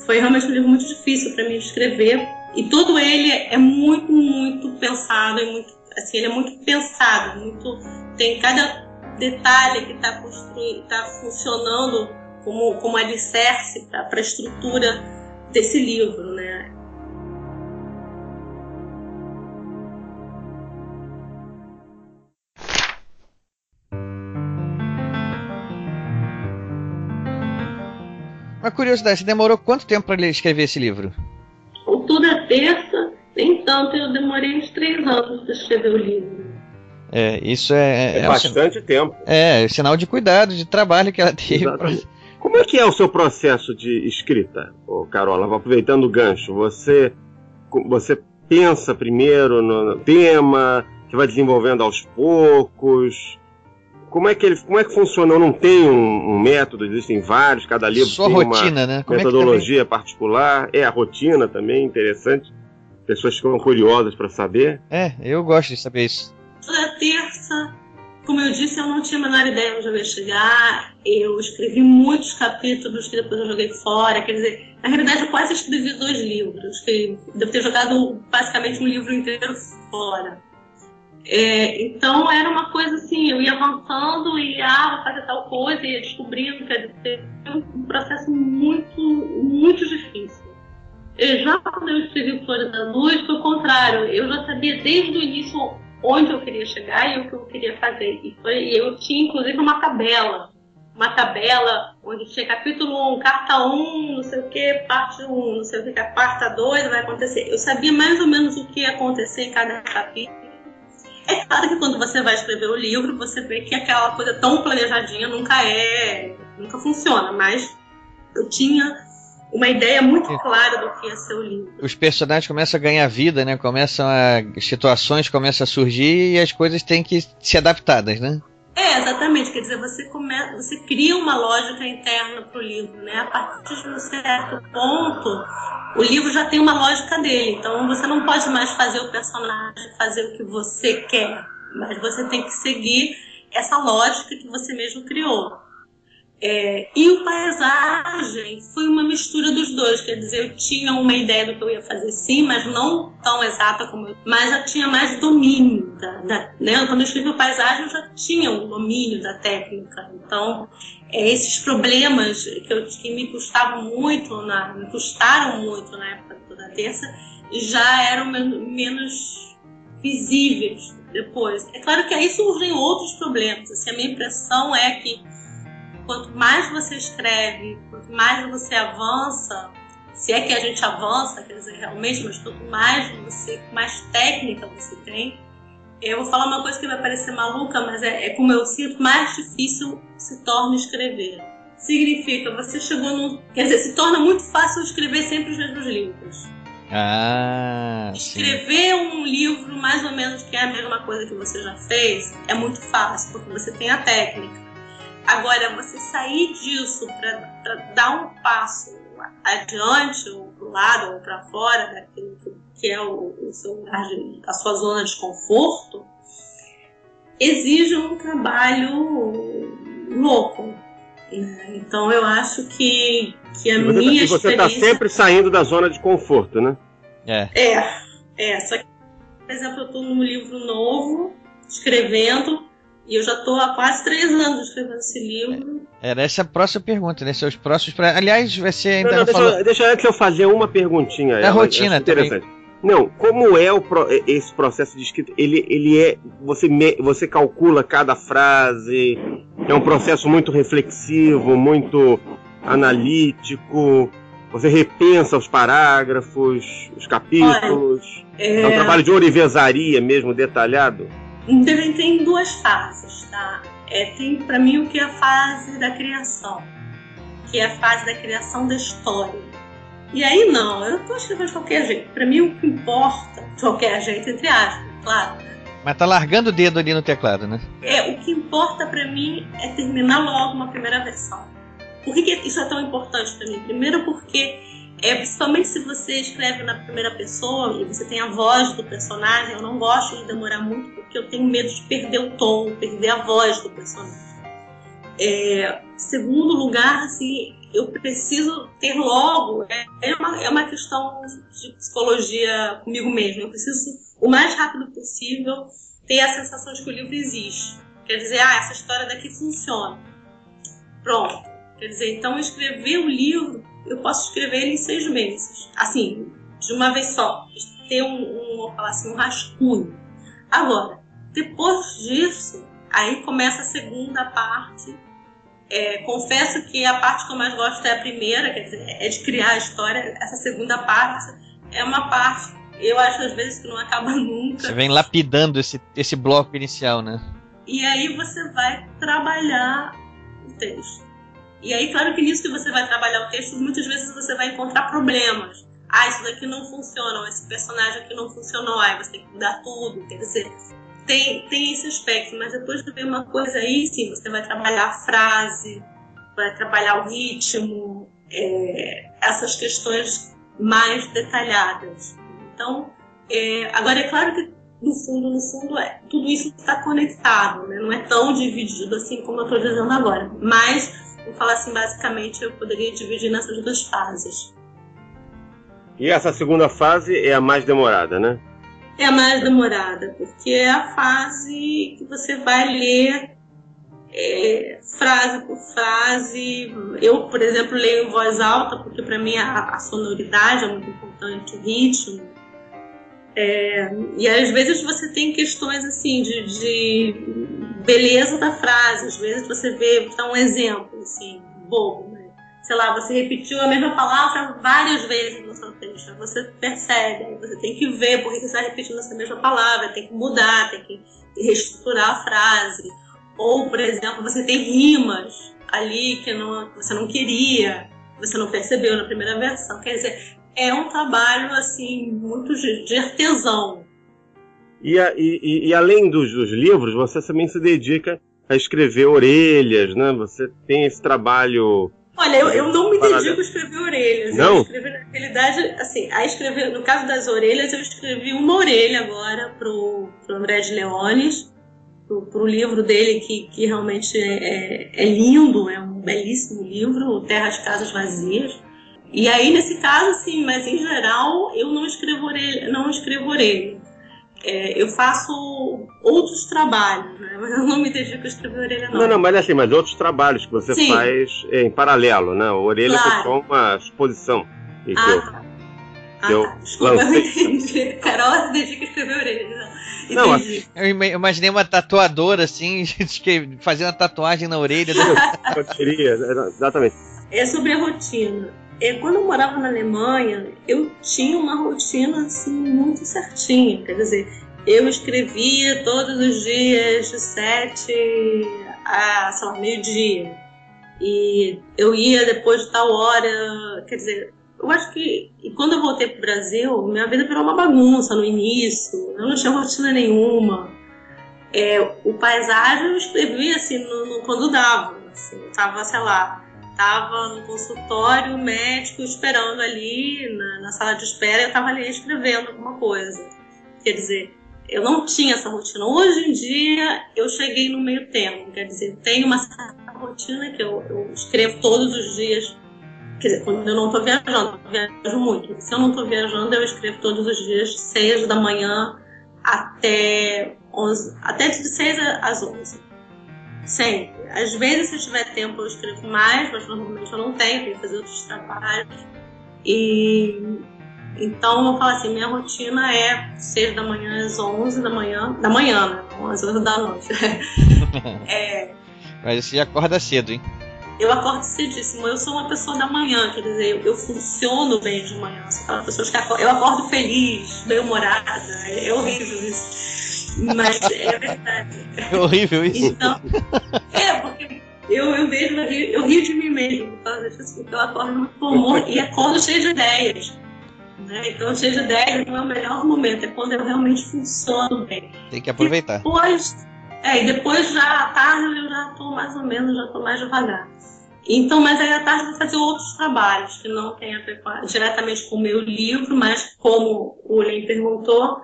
foi realmente um livro muito difícil para mim escrever. E todo ele é muito, muito pensado, é muito, assim, ele é muito pensado, muito tem cada detalhe que está está funcionando como, como alicerce para a estrutura desse livro, né? Uma curiosidade, você demorou quanto tempo para escrever esse livro? Toda terça, nem tanto, eu demorei uns três anos para escrever o livro. É, isso é. É, é bastante um, tempo. É, sinal de cuidado, de trabalho que ela teve. Pra... Como é que é o seu processo de escrita, ô Carola? Aproveitando o gancho, você, você pensa primeiro no tema, você vai desenvolvendo aos poucos. Como é que ele, como é que funciona? Não tem um, um método, existem vários, cada livro Sua tem rotina, uma né? Como metodologia é particular. É a rotina também interessante. Pessoas ficam curiosas para saber. É, eu gosto de saber isso. Toda terça, como eu disse, eu não tinha a menor ideia onde eu ia chegar. Eu escrevi muitos capítulos que depois eu joguei fora. Quer dizer, na realidade, eu quase escrevi dois livros. Que devo ter jogado basicamente um livro inteiro fora. É, então era uma coisa assim, eu ia avançando e ah, vou fazer tal coisa, ia descobrindo, quer dizer, um processo muito, muito difícil. E já quando eu escrevi Flores da Luz, foi o contrário, eu já sabia desde o início onde eu queria chegar e o que eu queria fazer. E foi, eu tinha inclusive uma tabela, uma tabela onde tinha capítulo 1, carta 1, não sei o que, parte 1, não sei o que, a parte 2 vai acontecer. Eu sabia mais ou menos o que ia acontecer em cada capítulo é claro que quando você vai escrever o livro, você vê que aquela coisa tão planejadinha nunca é, nunca funciona, mas eu tinha uma ideia muito clara do que ia ser o livro. Os personagens começam a ganhar vida, né? Começam a situações começam a surgir e as coisas têm que ser adaptadas, né? É, exatamente. Quer dizer, você, você cria uma lógica interna para o livro, né? A partir de um certo ponto, o livro já tem uma lógica dele. Então, você não pode mais fazer o personagem fazer o que você quer, mas você tem que seguir essa lógica que você mesmo criou. É, e o paisagem foi uma mistura dos dois, quer dizer, eu tinha uma ideia do que eu ia fazer sim, mas não tão exata como eu, mas eu tinha mais domínio da, da né? Quando eu escrevi o paisagem, eu já tinha um domínio da técnica. Então, é, esses problemas que, eu, que me custavam muito, na, me custaram muito na época da terça, já eram menos visíveis depois. É claro que aí surgem outros problemas. Assim, a minha impressão é que quanto mais você escreve, quanto mais você avança, se é que a gente avança, quer dizer, realmente, mas quanto mais você, mais técnica você tem, eu vou falar uma coisa que vai parecer maluca, mas é, é como eu sinto, mais difícil se torna escrever. Significa, você chegou num. Quer dizer, se torna muito fácil escrever sempre os mesmos livros. Ah, Escrever sim. um livro mais ou menos que é a mesma coisa que você já fez é muito fácil, porque você tem a técnica. Agora, você sair disso para dar um passo adiante, ou para o lado, ou para fora daquilo que, que é o, o seu lugar de, a sua zona de conforto, exige um trabalho louco. Né? Então, eu acho que, que a você, minha tá, você está sempre saindo da zona de conforto, né? É. É, é. Só que, por exemplo, eu estou num livro novo, escrevendo, e eu já estou há quase três anos escrevendo esse livro. Era essa a próxima pergunta, né? Seus próximos. Pra... Aliás, vai ser ainda. Não, não, deixa, falou... deixa antes eu fazer uma perguntinha. É rotina interessante. Também. Não, como é o, esse processo de escrita? Ele, ele é. Você, me, você calcula cada frase, é um processo muito reflexivo, muito analítico. Você repensa os parágrafos, os capítulos. Olha, é... é um trabalho de orivesaria mesmo, detalhado? Devem ter em duas fases, tá? É, tem para mim o que é a fase da criação, que é a fase da criação da história. E aí não, eu tô escrevendo de qualquer jeito. Para mim o que importa, de qualquer jeito, entre aspas, claro. Mas tá largando o dedo ali no teclado, né? É, o que importa para mim é terminar logo uma primeira versão. Por que, que isso é tão importante para mim? Primeiro porque é, principalmente se você escreve na primeira pessoa e você tem a voz do personagem, eu não gosto de demorar muito porque eu tenho medo de perder o tom, perder a voz do personagem. É, segundo lugar, assim, eu preciso ter logo, é, é, uma, é uma questão de psicologia comigo mesmo, eu preciso, o mais rápido possível, ter a sensação de que o livro existe. Quer dizer, ah, essa história daqui funciona. Pronto. Quer dizer, então escrever o livro eu posso escrever ele em seis meses. Assim, de uma vez só. Ter um, um, assim, um rascunho. Agora, depois disso, aí começa a segunda parte É, confesso que a parte que eu mais gosto é a primeira, quer dizer, é de criar a história. Essa segunda parte é uma parte, eu acho às vezes que não acaba nunca. Você vem lapidando esse, esse bloco inicial, né? E aí você vai trabalhar o texto. E aí, claro que nisso que você vai trabalhar o texto, muitas vezes você vai encontrar problemas. Ah, isso daqui não funciona, esse personagem aqui não funcionou, aí você tem que mudar tudo. Quer dizer, tem, tem esse aspecto, mas depois vem uma coisa aí, sim, você vai trabalhar a frase, vai trabalhar o ritmo, é, essas questões mais detalhadas. Então, é, agora é claro que no fundo, no fundo, é, tudo isso está conectado, né? não é tão dividido assim como eu estou dizendo agora. Mas, vou falar assim, basicamente, eu poderia dividir nessas duas fases. E essa segunda fase é a mais demorada, né? É a mais demorada, porque é a fase que você vai ler é, frase por frase. Eu, por exemplo, leio em voz alta, porque para mim a, a, sonoridade é muito importante, o ritmo. É, e às vezes você tem questões assim de, de, beleza da frase, às vezes você vê, vou dar um exemplo assim, bobo, né? sei lá, você repetiu a mesma palavra várias vezes no seu texto, você percebe, você tem que ver porque você está repetindo essa mesma palavra, tem que mudar, tem que reestruturar a frase. Ou, por exemplo, você tem rimas ali que, não, que você não queria, você não percebeu na primeira versão. Quer dizer, é um trabalho assim muito de artesão. E, a, e, e além dos, dos, livros, você também se dedica a escrever orelhas, né? Você tem esse trabalho. Olha, eu, eu não me dedico a escrever orelhas. Não? Eu escrevi, na realidade, assim, a escrever, no caso das orelhas, eu escrevi uma orelha agora pro, pro André de Leones, pro, pro livro dele, que, que realmente é, é, é lindo, é um belíssimo livro, Terras Casas Vazias. E aí, nesse caso, sim, mas em geral, eu não escrevo orelha. Não escrevo orelha. É, eu faço outros trabalhos, né? mas eu não me dedico a escrever orelha, não. Não, não, mas assim, mas outros trabalhos que você sim. faz em paralelo, né? O orelha claro. é só uma exposição. E ah, tá. Ah, eu tá. Desculpa, lancei... eu entendi. Carol se dedica a escrever orelha. Não, não assim, eu imaginei uma tatuadora assim, fazendo a tatuagem na orelha. Exatamente. É sobre a rotina. É, quando eu morava na Alemanha, eu tinha uma rotina assim muito certinha. Quer dizer, eu escrevia todos os dias de sete a, sei lá, meio-dia. E eu ia depois de tal hora. Quer dizer, eu acho que quando eu voltei para o Brasil, minha vida virou uma bagunça no início. Eu não tinha rotina nenhuma. É, o paisagem eu escrevia assim no, no, quando dava. Assim, eu tava, sei lá, estava no consultório médico esperando ali na, na sala de espera, eu estava ali escrevendo alguma coisa. Quer dizer, eu não tinha essa rotina. Hoje em dia eu cheguei no meio termo, quer dizer, tenho uma certa rotina que eu, eu escrevo todos os dias. Quer dizer, quando eu não estou viajando, eu viajo muito. Se eu não estou viajando, eu escrevo todos os dias, 6 da manhã até 11, até de 6 às 11. Sempre. Às vezes, se eu tiver tempo, eu escrevo mais, mas normalmente eu não tenho, tenho que fazer outros trabalhos. E então eu falo assim, minha rotina é 6 da manhã às 11 da manhã, da manhã, né? Às 11 da noite. é, mas você acorda cedo, hein? Eu acordo cedíssimo. Eu sou uma pessoa da manhã, quer dizer, eu, eu funciono bem de manhã. Sou aquela pessoa que acorda, eu acordo feliz, bem-humorada. É, horrível isso. Mas é verdade. É horrível isso. Então, eu, eu vejo, eu rio de mim mesmo, porque eu acordo muito bom humor e acordo cheio de ideias. Né? Então, cheio de ideias não é o melhor momento, é quando eu realmente funciono bem. Tem que aproveitar. Depois, é, e depois já à tarde eu já estou mais ou menos, já estou mais devagar. Então, mas aí à tarde eu vou fazer outros trabalhos que não tem a ver com, diretamente com o meu livro, mas como o Len perguntou,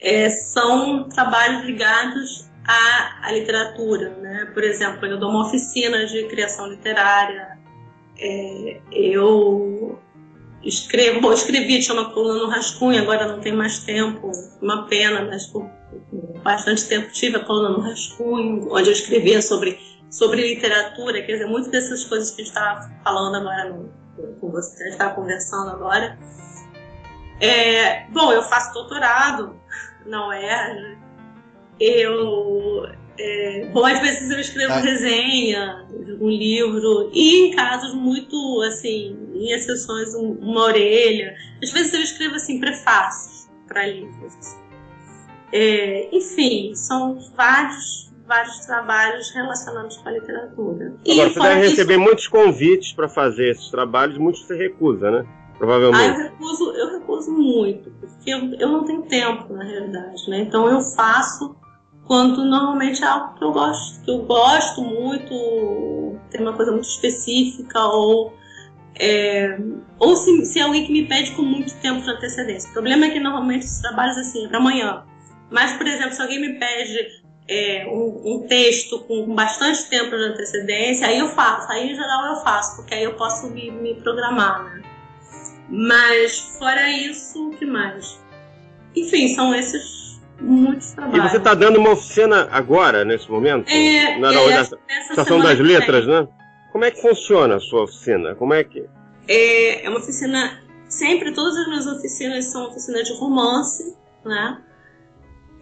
é, são trabalhos ligados à, à, literatura. Né? Por exemplo, eu dou uma oficina de criação literária, é, eu escrevo, bom, escrevi, tinha uma coluna no Rascunho, agora não tem mais tempo, uma pena, mas por bastante tempo tive a coluna no Rascunho, onde eu escrevia sobre, sobre literatura, quer dizer, muitas dessas coisas que a gente estava falando agora no, com você, a gente estava conversando agora. É, bom, eu faço doutorado na UERJ. Eu É, bom, às vezes eu escrevo Ah. resenha de um livro, e em casos muito, assim, em exceções, um- uma orelha. Às vezes eu escrevo, assim, prefácios para livros. assim. É, enfim, são vários, vários trabalhos relacionados com a literatura. Agora, você fora deve isso- receber muitos convites para fazer esses trabalhos, muitos você recusa, né? Ah, eu Provavelmente. recuso, eu recuso muito, porque eu, eu não tenho tempo, na realidade, né? Então eu faço quando normalmente é algo que eu gosto, que eu gosto muito, tem uma coisa muito específica, ou, é, ou se, se é alguém que me pede com muito tempo de antecedência. O problema é que normalmente os trabalhos assim, é para amanhã. Mas, por exemplo, se alguém me pede é, um, um texto com bastante tempo de antecedência, aí eu faço, aí em geral eu faço, porque aí eu posso me, me programar, né? Mas fora isso, o que mais? Enfim, são esses muitos E trabalhos. você está dando uma oficina agora, nesse momento? É, na, é, na, essa Estação das vem. Letras, né? Como é que funciona a sua oficina? Como é que. É, é uma oficina. Sempre, todas as minhas oficinas são oficinas de romance, né?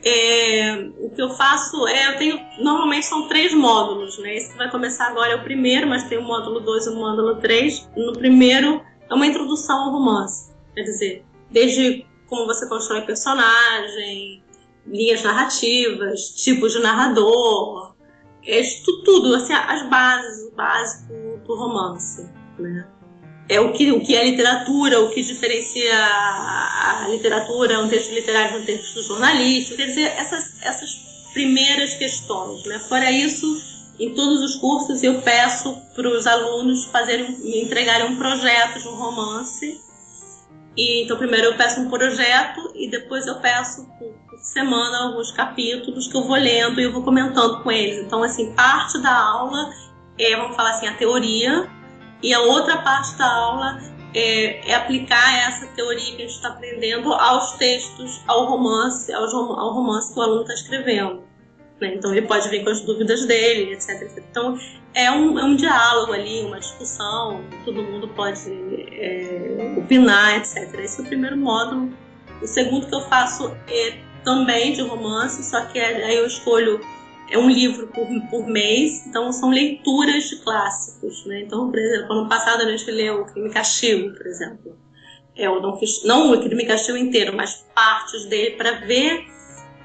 É, o que eu faço é, eu tenho, normalmente são três módulos, né? Esse que vai começar agora é o primeiro, mas tem o módulo 2 e o módulo 3. No primeiro é uma introdução ao romance, quer dizer, desde como você constrói personagem, linhas narrativas, tipos de narrador, é, tu- tudo, assim, as bases, o básico do romance, né? É o que, o que é literatura, o que diferencia a literatura, um texto literário de um texto jornalístico, quer dizer, essas, essas primeiras questões, né? Fora isso, em todos os cursos eu peço para os alunos fazerem, me entregarem um projeto de um romance. E, então, primeiro eu peço um projeto e depois eu peço por, semana alguns capítulos que eu vou lendo e eu vou comentando com eles. Então, assim, parte da aula é, vamos falar assim, a teoria, e a outra parte da aula é, é aplicar essa teoria que a gente está aprendendo aos textos, ao romance, rom- ao romance que o aluno está escrevendo. Né? Então ele pode vir com as dúvidas dele, etc. etc. Então é um, é um diálogo ali, uma discussão, todo mundo pode é, opinar, etc. Esse é o primeiro módulo. O segundo que eu faço é também de romance, só que aí eu escolho é um livro por, por mês, então são leituras de clássicos, né? Então, por exemplo, ano passado a gente leu o Crime e Castigo, por exemplo. É, eu não fiz, não o Crime e Castigo inteiro, mas partes dele para ver,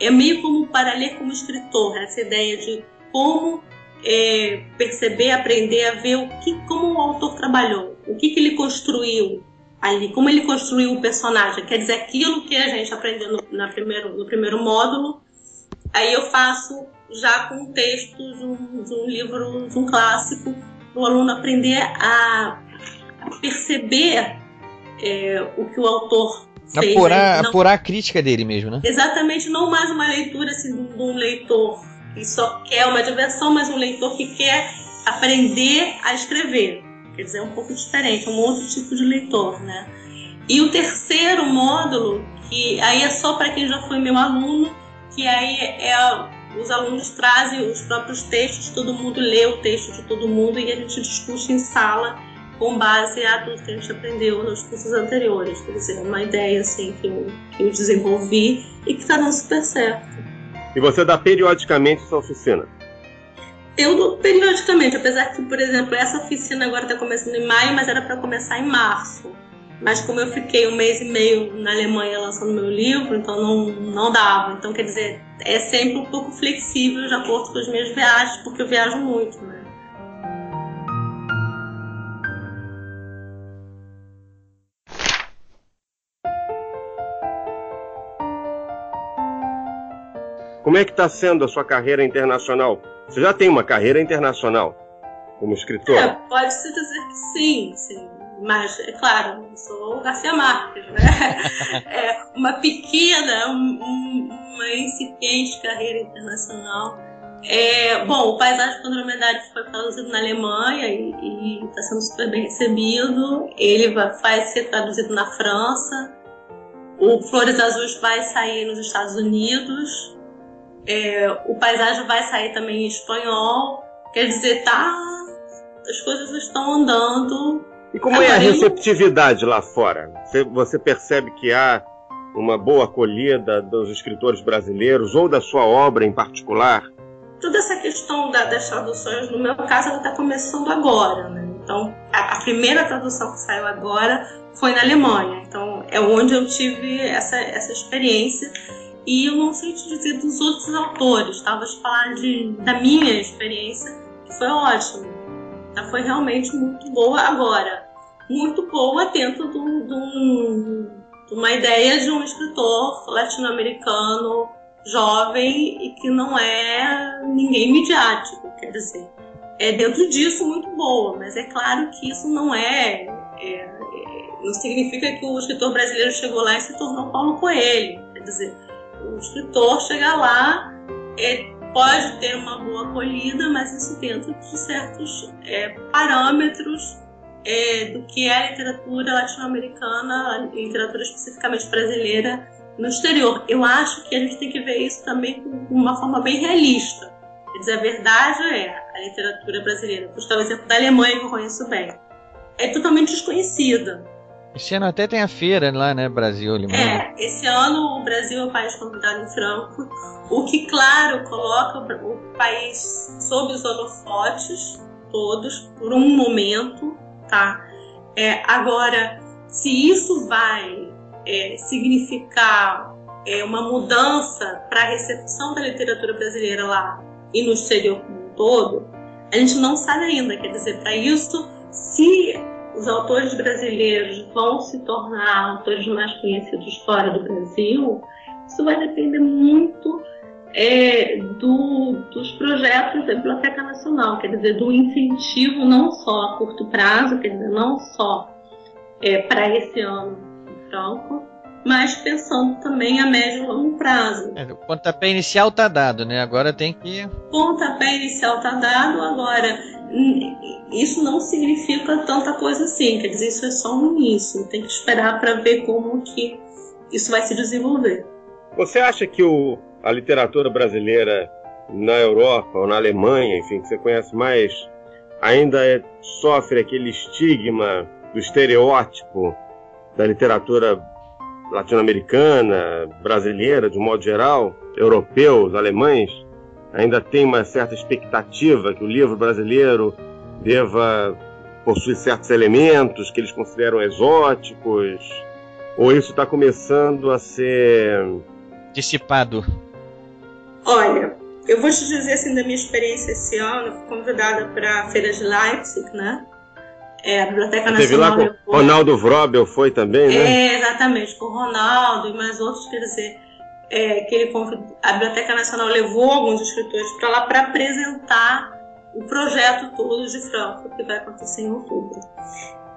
é meio como para ler como escritor, essa ideia de como é, perceber, aprender a ver o que, como o autor trabalhou, o que, que ele construiu ali, como ele construiu o personagem, quer dizer, aquilo que a gente aprendeu no, na primeiro, no primeiro módulo, aí eu faço já com um texto de um, de um livro, de um clássico, para o aluno aprender a, perceber é, o que o autor fez. Apurar, né? Apurar a crítica dele mesmo, né? Exatamente, não mais uma leitura assim, de um- de um leitor que só quer uma diversão, mas um leitor que quer aprender a escrever. Quer dizer, é um pouco diferente, é um outro tipo de leitor, né? E o terceiro módulo, que aí é só para quem já foi meu aluno, que aí é os alunos trazem os próprios textos, todo mundo lê o texto de todo mundo e a gente discute em sala com base a tudo que a gente aprendeu nos cursos anteriores. Quer dizer, uma ideia assim que eu, que eu desenvolvi e que está dando super certo. E você dá periodicamente essa oficina. Eu dou periodicamente, apesar que, por exemplo, essa oficina agora está começando em maio, mas era para começar em março. Mas como eu fiquei um mês e meio na Alemanha lançando meu livro, então não, não dava. Então, quer dizer, é sempre um pouco flexível de acordo com as minhas viagens, porque eu viajo muito, né? Como é que está sendo a sua carreira internacional? Você já tem uma carreira internacional como escritor? É, pode-se dizer que sim, sim. Mas, é claro, eu sou Garcia Marques, né? É uma pequena, um- um- uma incipiente carreira internacional. É, bom, o Paisagem com Dromedário foi traduzido na Alemanha e está sendo super bem recebido. Ele vai, vai ser traduzido na França. O Flores Azuis vai sair nos Estados Unidos. É, o Paisagem vai sair também em espanhol. Quer dizer, tá, as coisas estão andando. E como é a Agora, receptividade lá fora? Você, você percebe que há uma boa acolhida dos escritores brasileiros ou da sua obra em particular toda essa questão da, das traduções, no meu caso, ela está começando agora. Né? Então, a, a, primeira tradução que saiu agora foi na Alemanha. Então, é onde eu tive essa, essa experiência. E eu não sei te dizer dos outros autores, tá? Vou te falar de, da minha experiência, que foi ótima. Tá? Foi realmente muito boa agora. Muito boa dentro de uma ideia de um escritor latino-americano jovem e que não é ninguém midiático, quer dizer. É dentro disso muito boa, mas é claro que isso não é, é, é não significa que o escritor brasileiro chegou lá e se tornou Paulo Coelho. Quer dizer, o escritor chega lá, é, pode ter uma boa acolhida, mas isso dentro de certos é, parâmetros é, do que é a literatura latino-americana, literatura especificamente brasileira no exterior. Eu acho que a gente tem que ver isso também com uma forma bem realista. Quer dizer, a verdade é, a literatura brasileira, dar o exemplo da Alemanha que eu conheço bem, é totalmente desconhecida. Esse ano até tem a feira lá, né? Brasil Alemanha. É, esse ano o Brasil é o país convidado em Franco, o que, claro, coloca o país sob os holofotes, todos, por um momento, tá? É, agora, se isso vai é, significar é, uma mudança para a recepção da literatura brasileira lá e no exterior como um todo, a gente não sabe ainda. Quer dizer, para isso, se os autores brasileiros vão se tornar autores mais conhecidos fora do Brasil, isso vai depender muito é, do, dos projetos da Biblioteca Nacional, quer dizer, do incentivo não só a curto prazo, quer dizer, não só é, para esse ano franco, mas pensando também a médio e longo prazo. É, o pontapé inicial está dado, né? Agora tem que. Pontapé inicial está dado, agora isso não significa tanta coisa assim, quer dizer, isso é só um início, tem que esperar para ver como que isso vai se desenvolver. Você acha que o, a literatura brasileira na Europa ou na Alemanha, enfim, que você conhece mais, ainda é, sofre aquele estigma do estereótipo da literatura latino-americana, brasileira, de um modo geral, europeus, alemães, ainda tem uma certa expectativa que o livro brasileiro deva possuir certos elementos que eles consideram exóticos, ou isso está começando a ser dissipado? Olha, eu vou te dizer assim da minha experiência esse ano, eu fui convidada para a feira de Leipzig, né? É, a Biblioteca Nacional. Teve lá com Ronaldo Vrobel foi também, né? É, exatamente, com o Ronaldo e mais outros, quer dizer, é, que ele a Biblioteca Nacional levou alguns escritores para lá para apresentar o projeto todo de Franco, que vai acontecer em outubro.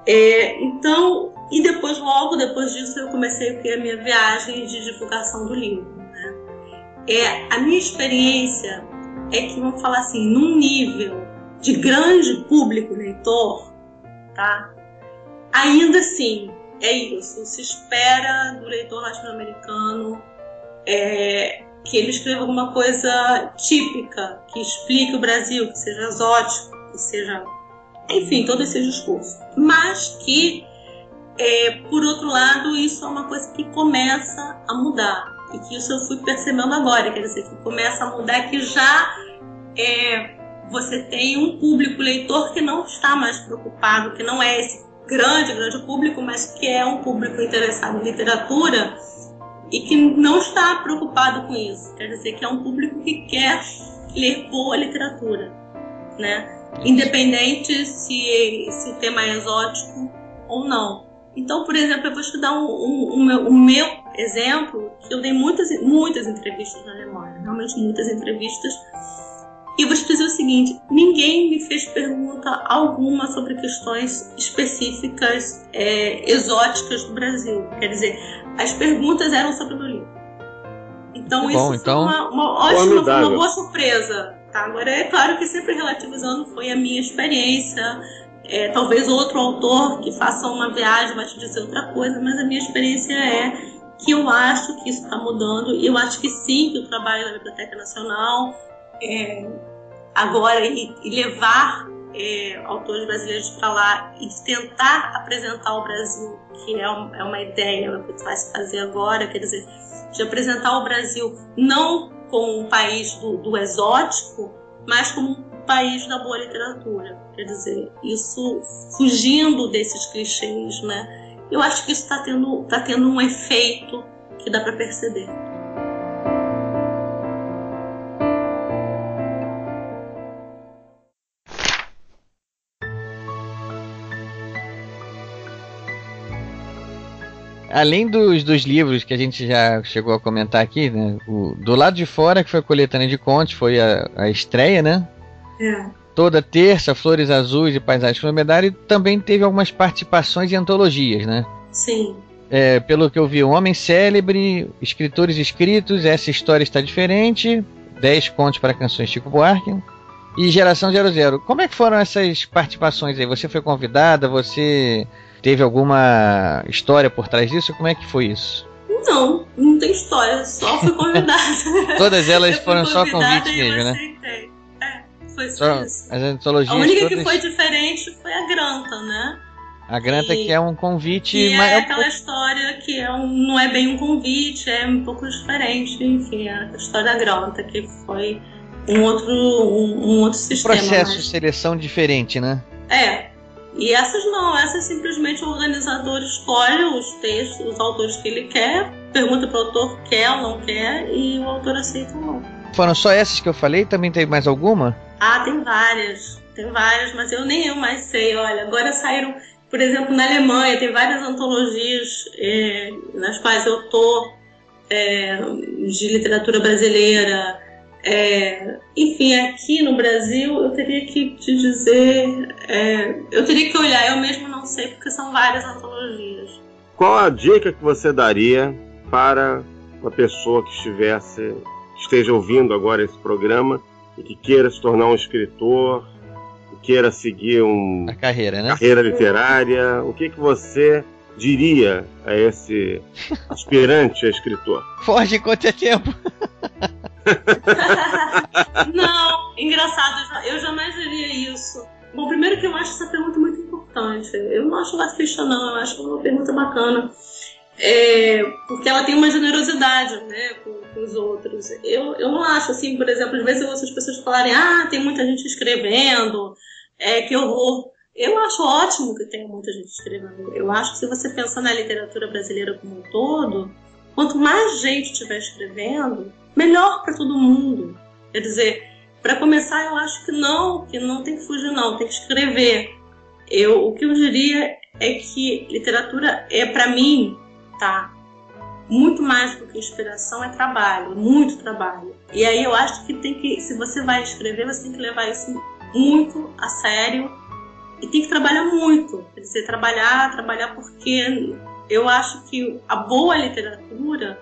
É, então, e depois, logo depois disso, eu comecei a minha viagem de divulgação do livro. Né? É, a minha experiência é que, vamos falar assim, num nível de grande público leitor, tá? Ainda assim, é isso. Se espera do leitor latino-americano é, que ele escreva alguma coisa típica, que explique o Brasil, que seja exótico, que seja. Enfim, todo esse discurso. Mas que, é, por outro lado, isso é uma coisa que começa a mudar. E que isso eu fui percebendo agora, quer dizer, que começa a mudar, que já é, você tem um público leitor que não está mais preocupado, que não é esse grande, grande público, mas que é um público interessado em literatura e que não está preocupado com isso. Quer dizer, que é um público que quer ler boa literatura, né? Independente se, se o tema é exótico ou não. Então, por exemplo, eu vou te dar um, um, um, meu, um meu exemplo, que eu dei muitas, muitas entrevistas na Alemanha, realmente muitas entrevistas, e vou te dizer o seguinte: ninguém me fez pergunta alguma sobre questões específicas, é, exóticas do Brasil. Quer dizer, as perguntas eram sobre o meu livro. Então, Bom, isso então... foi uma, uma ótima, uma boa surpresa. Tá? Agora, é claro que sempre relativizando foi a minha experiência. É, talvez outro autor que faça uma viagem vai te dizer outra coisa, mas a minha experiência é que eu acho que isso está mudando. E eu acho que sim, que o trabalho da Biblioteca Nacional é, agora e, e levar é, autores brasileiros para lá e tentar apresentar o Brasil, que é, um, é uma ideia que vai se fazer agora, quer dizer, de apresentar o Brasil não como um país do, do exótico, mas como um país da boa literatura. Quer dizer, isso fugindo desses clichês, né? Eu acho que isso está tendo, tá tendo um efeito que dá para perceber. Além dos, dos livros que a gente já chegou a comentar aqui, né? O, do lado de fora, que foi a coletânea de contos, foi a, a estreia, né? É. Toda terça, Flores Azuis e Paisagens Flomedário, também teve algumas participações em antologias, né? Sim. É, pelo que eu vi, Um Homem Célebre, Escritores Escritos, Essa História Está Diferente, 10 contos para canções Chico Buarque e Geração 00. Como é que foram essas participações aí? Você foi convidada? Você Teve alguma história por trás disso? Como é que foi isso? Não, não tem história, só fui convidada. todas elas foram só convite mesmo, né? É, foi só, isso. As antologias a única todas... que foi diferente foi a Granta, né? A Granta e, que é um convite. Que é aquela história que é um, não é bem um convite, é um pouco diferente. Enfim, a história da Granta, que foi um outro, um, um outro sistema. Processo mas... de seleção diferente, né? É, e essas não, essas simplesmente o organizador escolhe os textos, os autores que ele quer, pergunta para o autor quer ou não quer, e o autor aceita ou não. Foram só essas que eu falei? Também tem mais alguma? Ah, tem várias. Tem várias, mas eu nem eu mais sei. Olha, agora saíram, por exemplo, na Alemanha, tem várias antologias é, nas quais eu tô é, de literatura brasileira. É, enfim, aqui no Brasil eu teria que te dizer, é, eu teria que olhar, eu mesmo não sei porque são várias antologias. Qual a dica que você daria para uma pessoa que estivesse, esteja ouvindo agora esse programa e que queira se tornar um escritor, que queira seguir um, a carreira, né? carreira literária? O que que você diria a esse aspirante a escritor? Foge enquanto é tempo. não, engraçado, eu jamais diria isso. Bom, primeiro que eu acho essa pergunta muito importante. Eu não acho ficha não, eu acho uma pergunta bacana. É, porque ela tem uma generosidade né, com, com, os outros. Eu, eu não acho assim, por exemplo, às vezes eu ouço as pessoas falarem: ah, tem muita gente escrevendo, é, que horror. Eu acho ótimo que tenha muita gente escrevendo. Eu acho que se você pensar na literatura brasileira como um todo, quanto mais gente estiver escrevendo, melhor para todo mundo. Quer dizer, para começar, eu acho que não, que não tem que fugir, não, tem que escrever. Eu, o que eu diria é que literatura é, para mim, tá? Muito mais do que inspiração é trabalho, muito trabalho. E aí eu acho que tem que, se você vai escrever, você tem que levar isso muito a sério e tem que trabalhar muito. Quer dizer, trabalhar, trabalhar porque eu acho que a boa literatura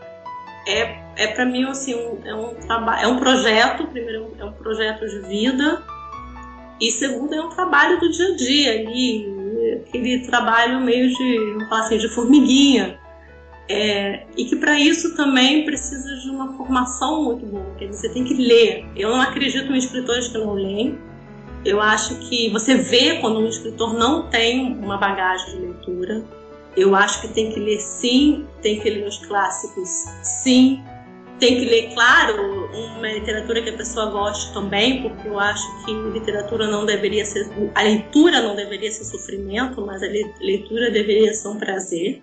é, é para mim assim, um, é, um é um projeto, primeiro é um projeto de vida, e segundo é um trabalho do dia a dia ali, aquele trabalho meio de, vamos falar assim, de formiguinha. É, e que para isso também precisa de uma formação muito boa, quer dizer, você tem que ler. Eu não acredito em escritores que não leem. Eu acho que você vê quando um escritor não tem uma bagagem de leitura. Eu acho que tem que ler sim, tem que ler os clássicos sim, tem que ler, claro, uma literatura que a pessoa goste também, porque eu acho que literatura não deveria ser, a leitura não deveria ser sofrimento, mas a leitura deveria ser um prazer.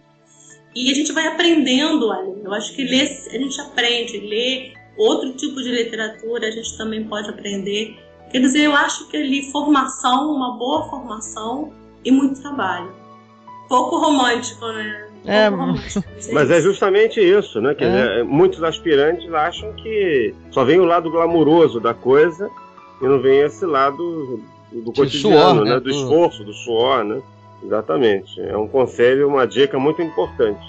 E a gente vai aprendendo ali. Eu acho que ler, a gente aprende, ler outro tipo de literatura a gente também pode aprender. Quer dizer, eu acho que ali formação, uma boa formação e muito trabalho pouco romântico, né? É, romântico, mas é justamente isso, né? Quer é. dizer, muitos aspirantes acham que só vem o lado glamouroso da coisa e não vem esse lado do cotidiano, suor, né? né? Do esforço, do suor, né? Exatamente. É um conselho, uma dica muito importante.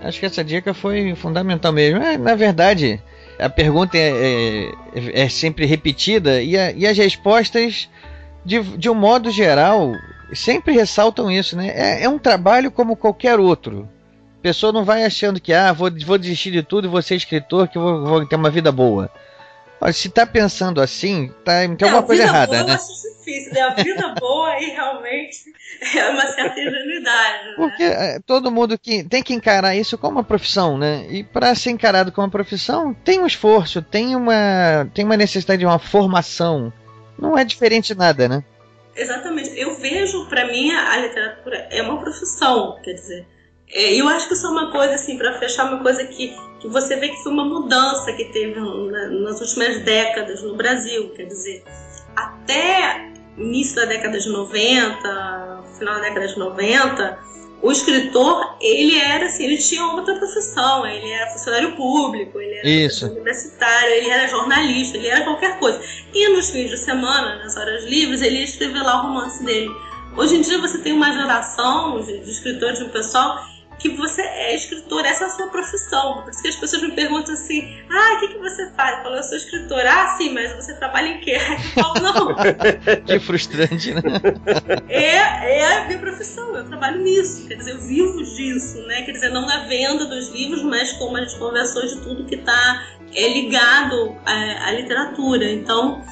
Acho que essa dica foi fundamental mesmo. É, na verdade, a pergunta é, é, é sempre repetida e, a, e, as respostas, de, de um modo geral, sempre ressaltam isso, né? É, é, um trabalho como qualquer outro. A pessoa não vai achando que, ah, vou, vou desistir de tudo e vou ser escritor, que vou, vou ter uma vida boa. Olha, se tá pensando assim, tá, tem Não, alguma coisa errada, boa né? eu acho difícil, né? A vida boa aí realmente é uma certa ingenuidade. Né? Porque é, todo mundo que tem que encarar isso como uma profissão, né? E para ser encarado como uma profissão, tem um esforço, tem uma, tem uma necessidade de uma formação. Não é diferente de nada, né? Exatamente. Eu vejo, para mim, a literatura é uma profissão, quer dizer. É, eu acho que isso é uma coisa, assim, para fechar, uma coisa que, que você vê que foi uma mudança que teve na, nas últimas décadas no Brasil, quer dizer, até início da década de 90, final da década de 90, o escritor, ele era assim, ele tinha outra profissão, ele era funcionário público, ele era Isso. universitário, ele era jornalista, ele era qualquer coisa. E nos fins de semana, nas horas livres, ele ia escrever lá o romance dele. Hoje em dia você tem uma geração de, de escritores, de um pessoal que você é escritor, essa é a sua profissão. Por isso que as pessoas me perguntam assim: ah, o que, que você faz? Eu falo, eu sou escritor. Ah, sim, mas você trabalha em quê? Eu falo, não, Que frustrante, né? é, é a minha profissão, eu trabalho nisso, quer dizer, eu vivo disso, né? Quer dizer, não na venda dos livros, mas como a gente conversou de tudo que está é, ligado à, à literatura. Então,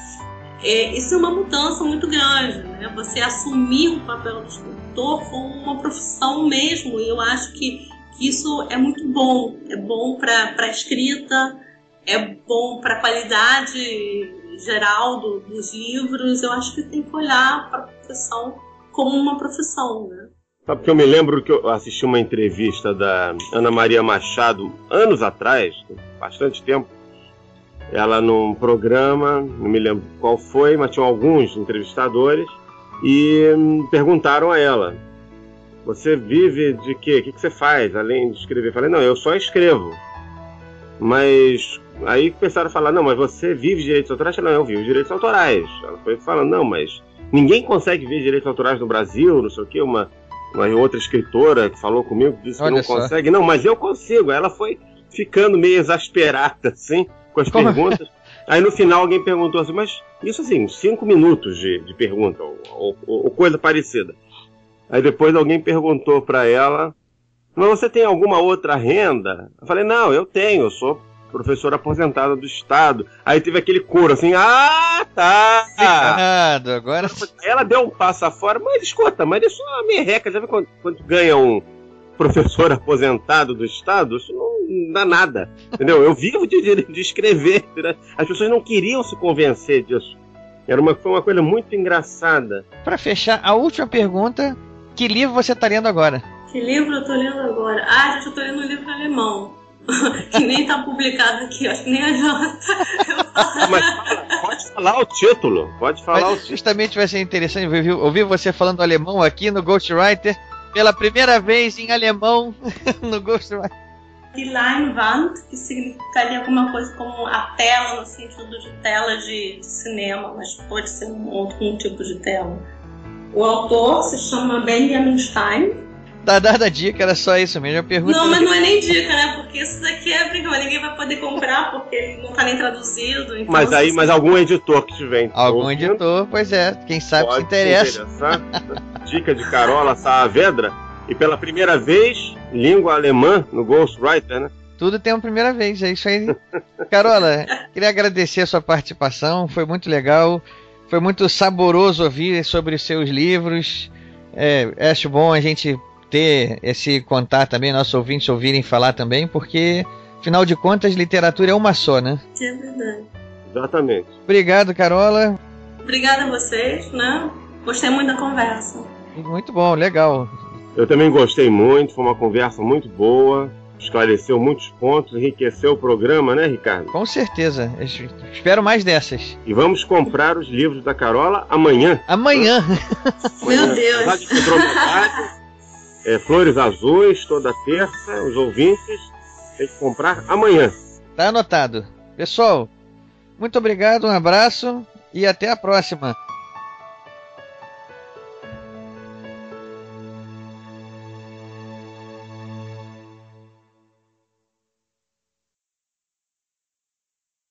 é, isso é uma mudança muito grande, né? Você assumir o papel do escritor como uma profissão mesmo, e eu acho que, que isso é muito bom. É bom para a escrita, é bom para a qualidade geral do- dos livros. Eu acho que tem que olhar para a profissão como uma profissão, né? Sabe que eu me lembro que eu assisti uma entrevista da Ana Maria Machado anos atrás, bastante tempo. Ela num programa, não me lembro qual foi, mas tinham alguns entrevistadores e hum, perguntaram a ela: Você vive de quê? O que, que você faz além de escrever? Eu falei: Não, eu só escrevo. Mas aí começaram a falar: Não, mas você vive de direitos autorais? Eu falei, Não, eu vivo de direitos autorais. Ela foi falando: Não, mas ninguém consegue ver direitos autorais no Brasil, não sei o quê. Uma, uma outra escritora que falou comigo disse que Olha não só. consegue. Não, mas eu consigo. Ela foi ficando meio exasperada, assim, com as Como? perguntas. Aí no final alguém perguntou assim, mas isso assim, cinco minutos de, de pergunta, ou, ou- ou coisa parecida. Aí depois alguém perguntou para ela, mas você tem alguma outra renda? Eu falei, não, eu tenho, eu sou professor aposentada do Estado. Aí teve aquele coro assim, ah, tá. Errado, agora Ela deu um passo afora, mas escuta, mas isso é uma merreca. Já viu quando, quando ganha um professor aposentado do Estado? Isso não dá nada. Entendeu? Eu vivo de, de, de escrever. né? As pessoas não queriam se convencer disso. Era uma, foi uma coisa muito engraçada. Pra fechar, a última pergunta: que livro você tá lendo agora? Que livro eu tô lendo agora? Ah, gente, eu tô lendo um livro alemão. que nem tá publicado aqui, acho que nem adianta. Mas fala, pode falar o título. Pode falar o Mas título. justamente vai ser interessante ouvir, ouvir você falando alemão aqui no Ghostwriter pela primeira vez em alemão no Ghostwriter. Die Leinwand, que significaria alguma coisa como a tela, no sentido de tela de cinema, mas pode ser um outro um tipo de tela. O autor se chama Benjamin Stein. Tá dada a dica, era só isso mesmo. A pergunta Não, mas não é nem dica, né? Porque isso daqui é brincadeira, ninguém vai poder comprar porque ele não tá nem traduzido. Então, Mas aí, mas algum editor que tiver Algum ouvindo, editor, pois é, quem sabe se interessa. Dica de Carola Saavedra. E pela primeira vez, língua alemã no Ghostwriter, né? Tudo tem uma primeira vez, é isso aí. Carola, queria agradecer a sua participação, foi muito legal. Foi muito saboroso ouvir sobre os seus livros. É, acho bom a gente ter esse contato também, nossos ouvintes ouvirem falar também, porque, afinal de contas, literatura é uma só, né? É verdade. Exatamente. Obrigado, Carola. Obrigada a vocês, né? Gostei muito da conversa. Muito bom, legal. Eu também gostei muito, foi uma conversa muito boa, esclareceu muitos pontos, enriqueceu o programa, né, Ricardo? Com certeza. Eu Espero mais dessas. E vamos comprar os livros da Carola amanhã. Amanhã. Meu Deus. É, Flores Azuis, toda terça, os ouvintes têm que comprar amanhã. Tá anotado. Pessoal, muito obrigado, um abraço e até a próxima.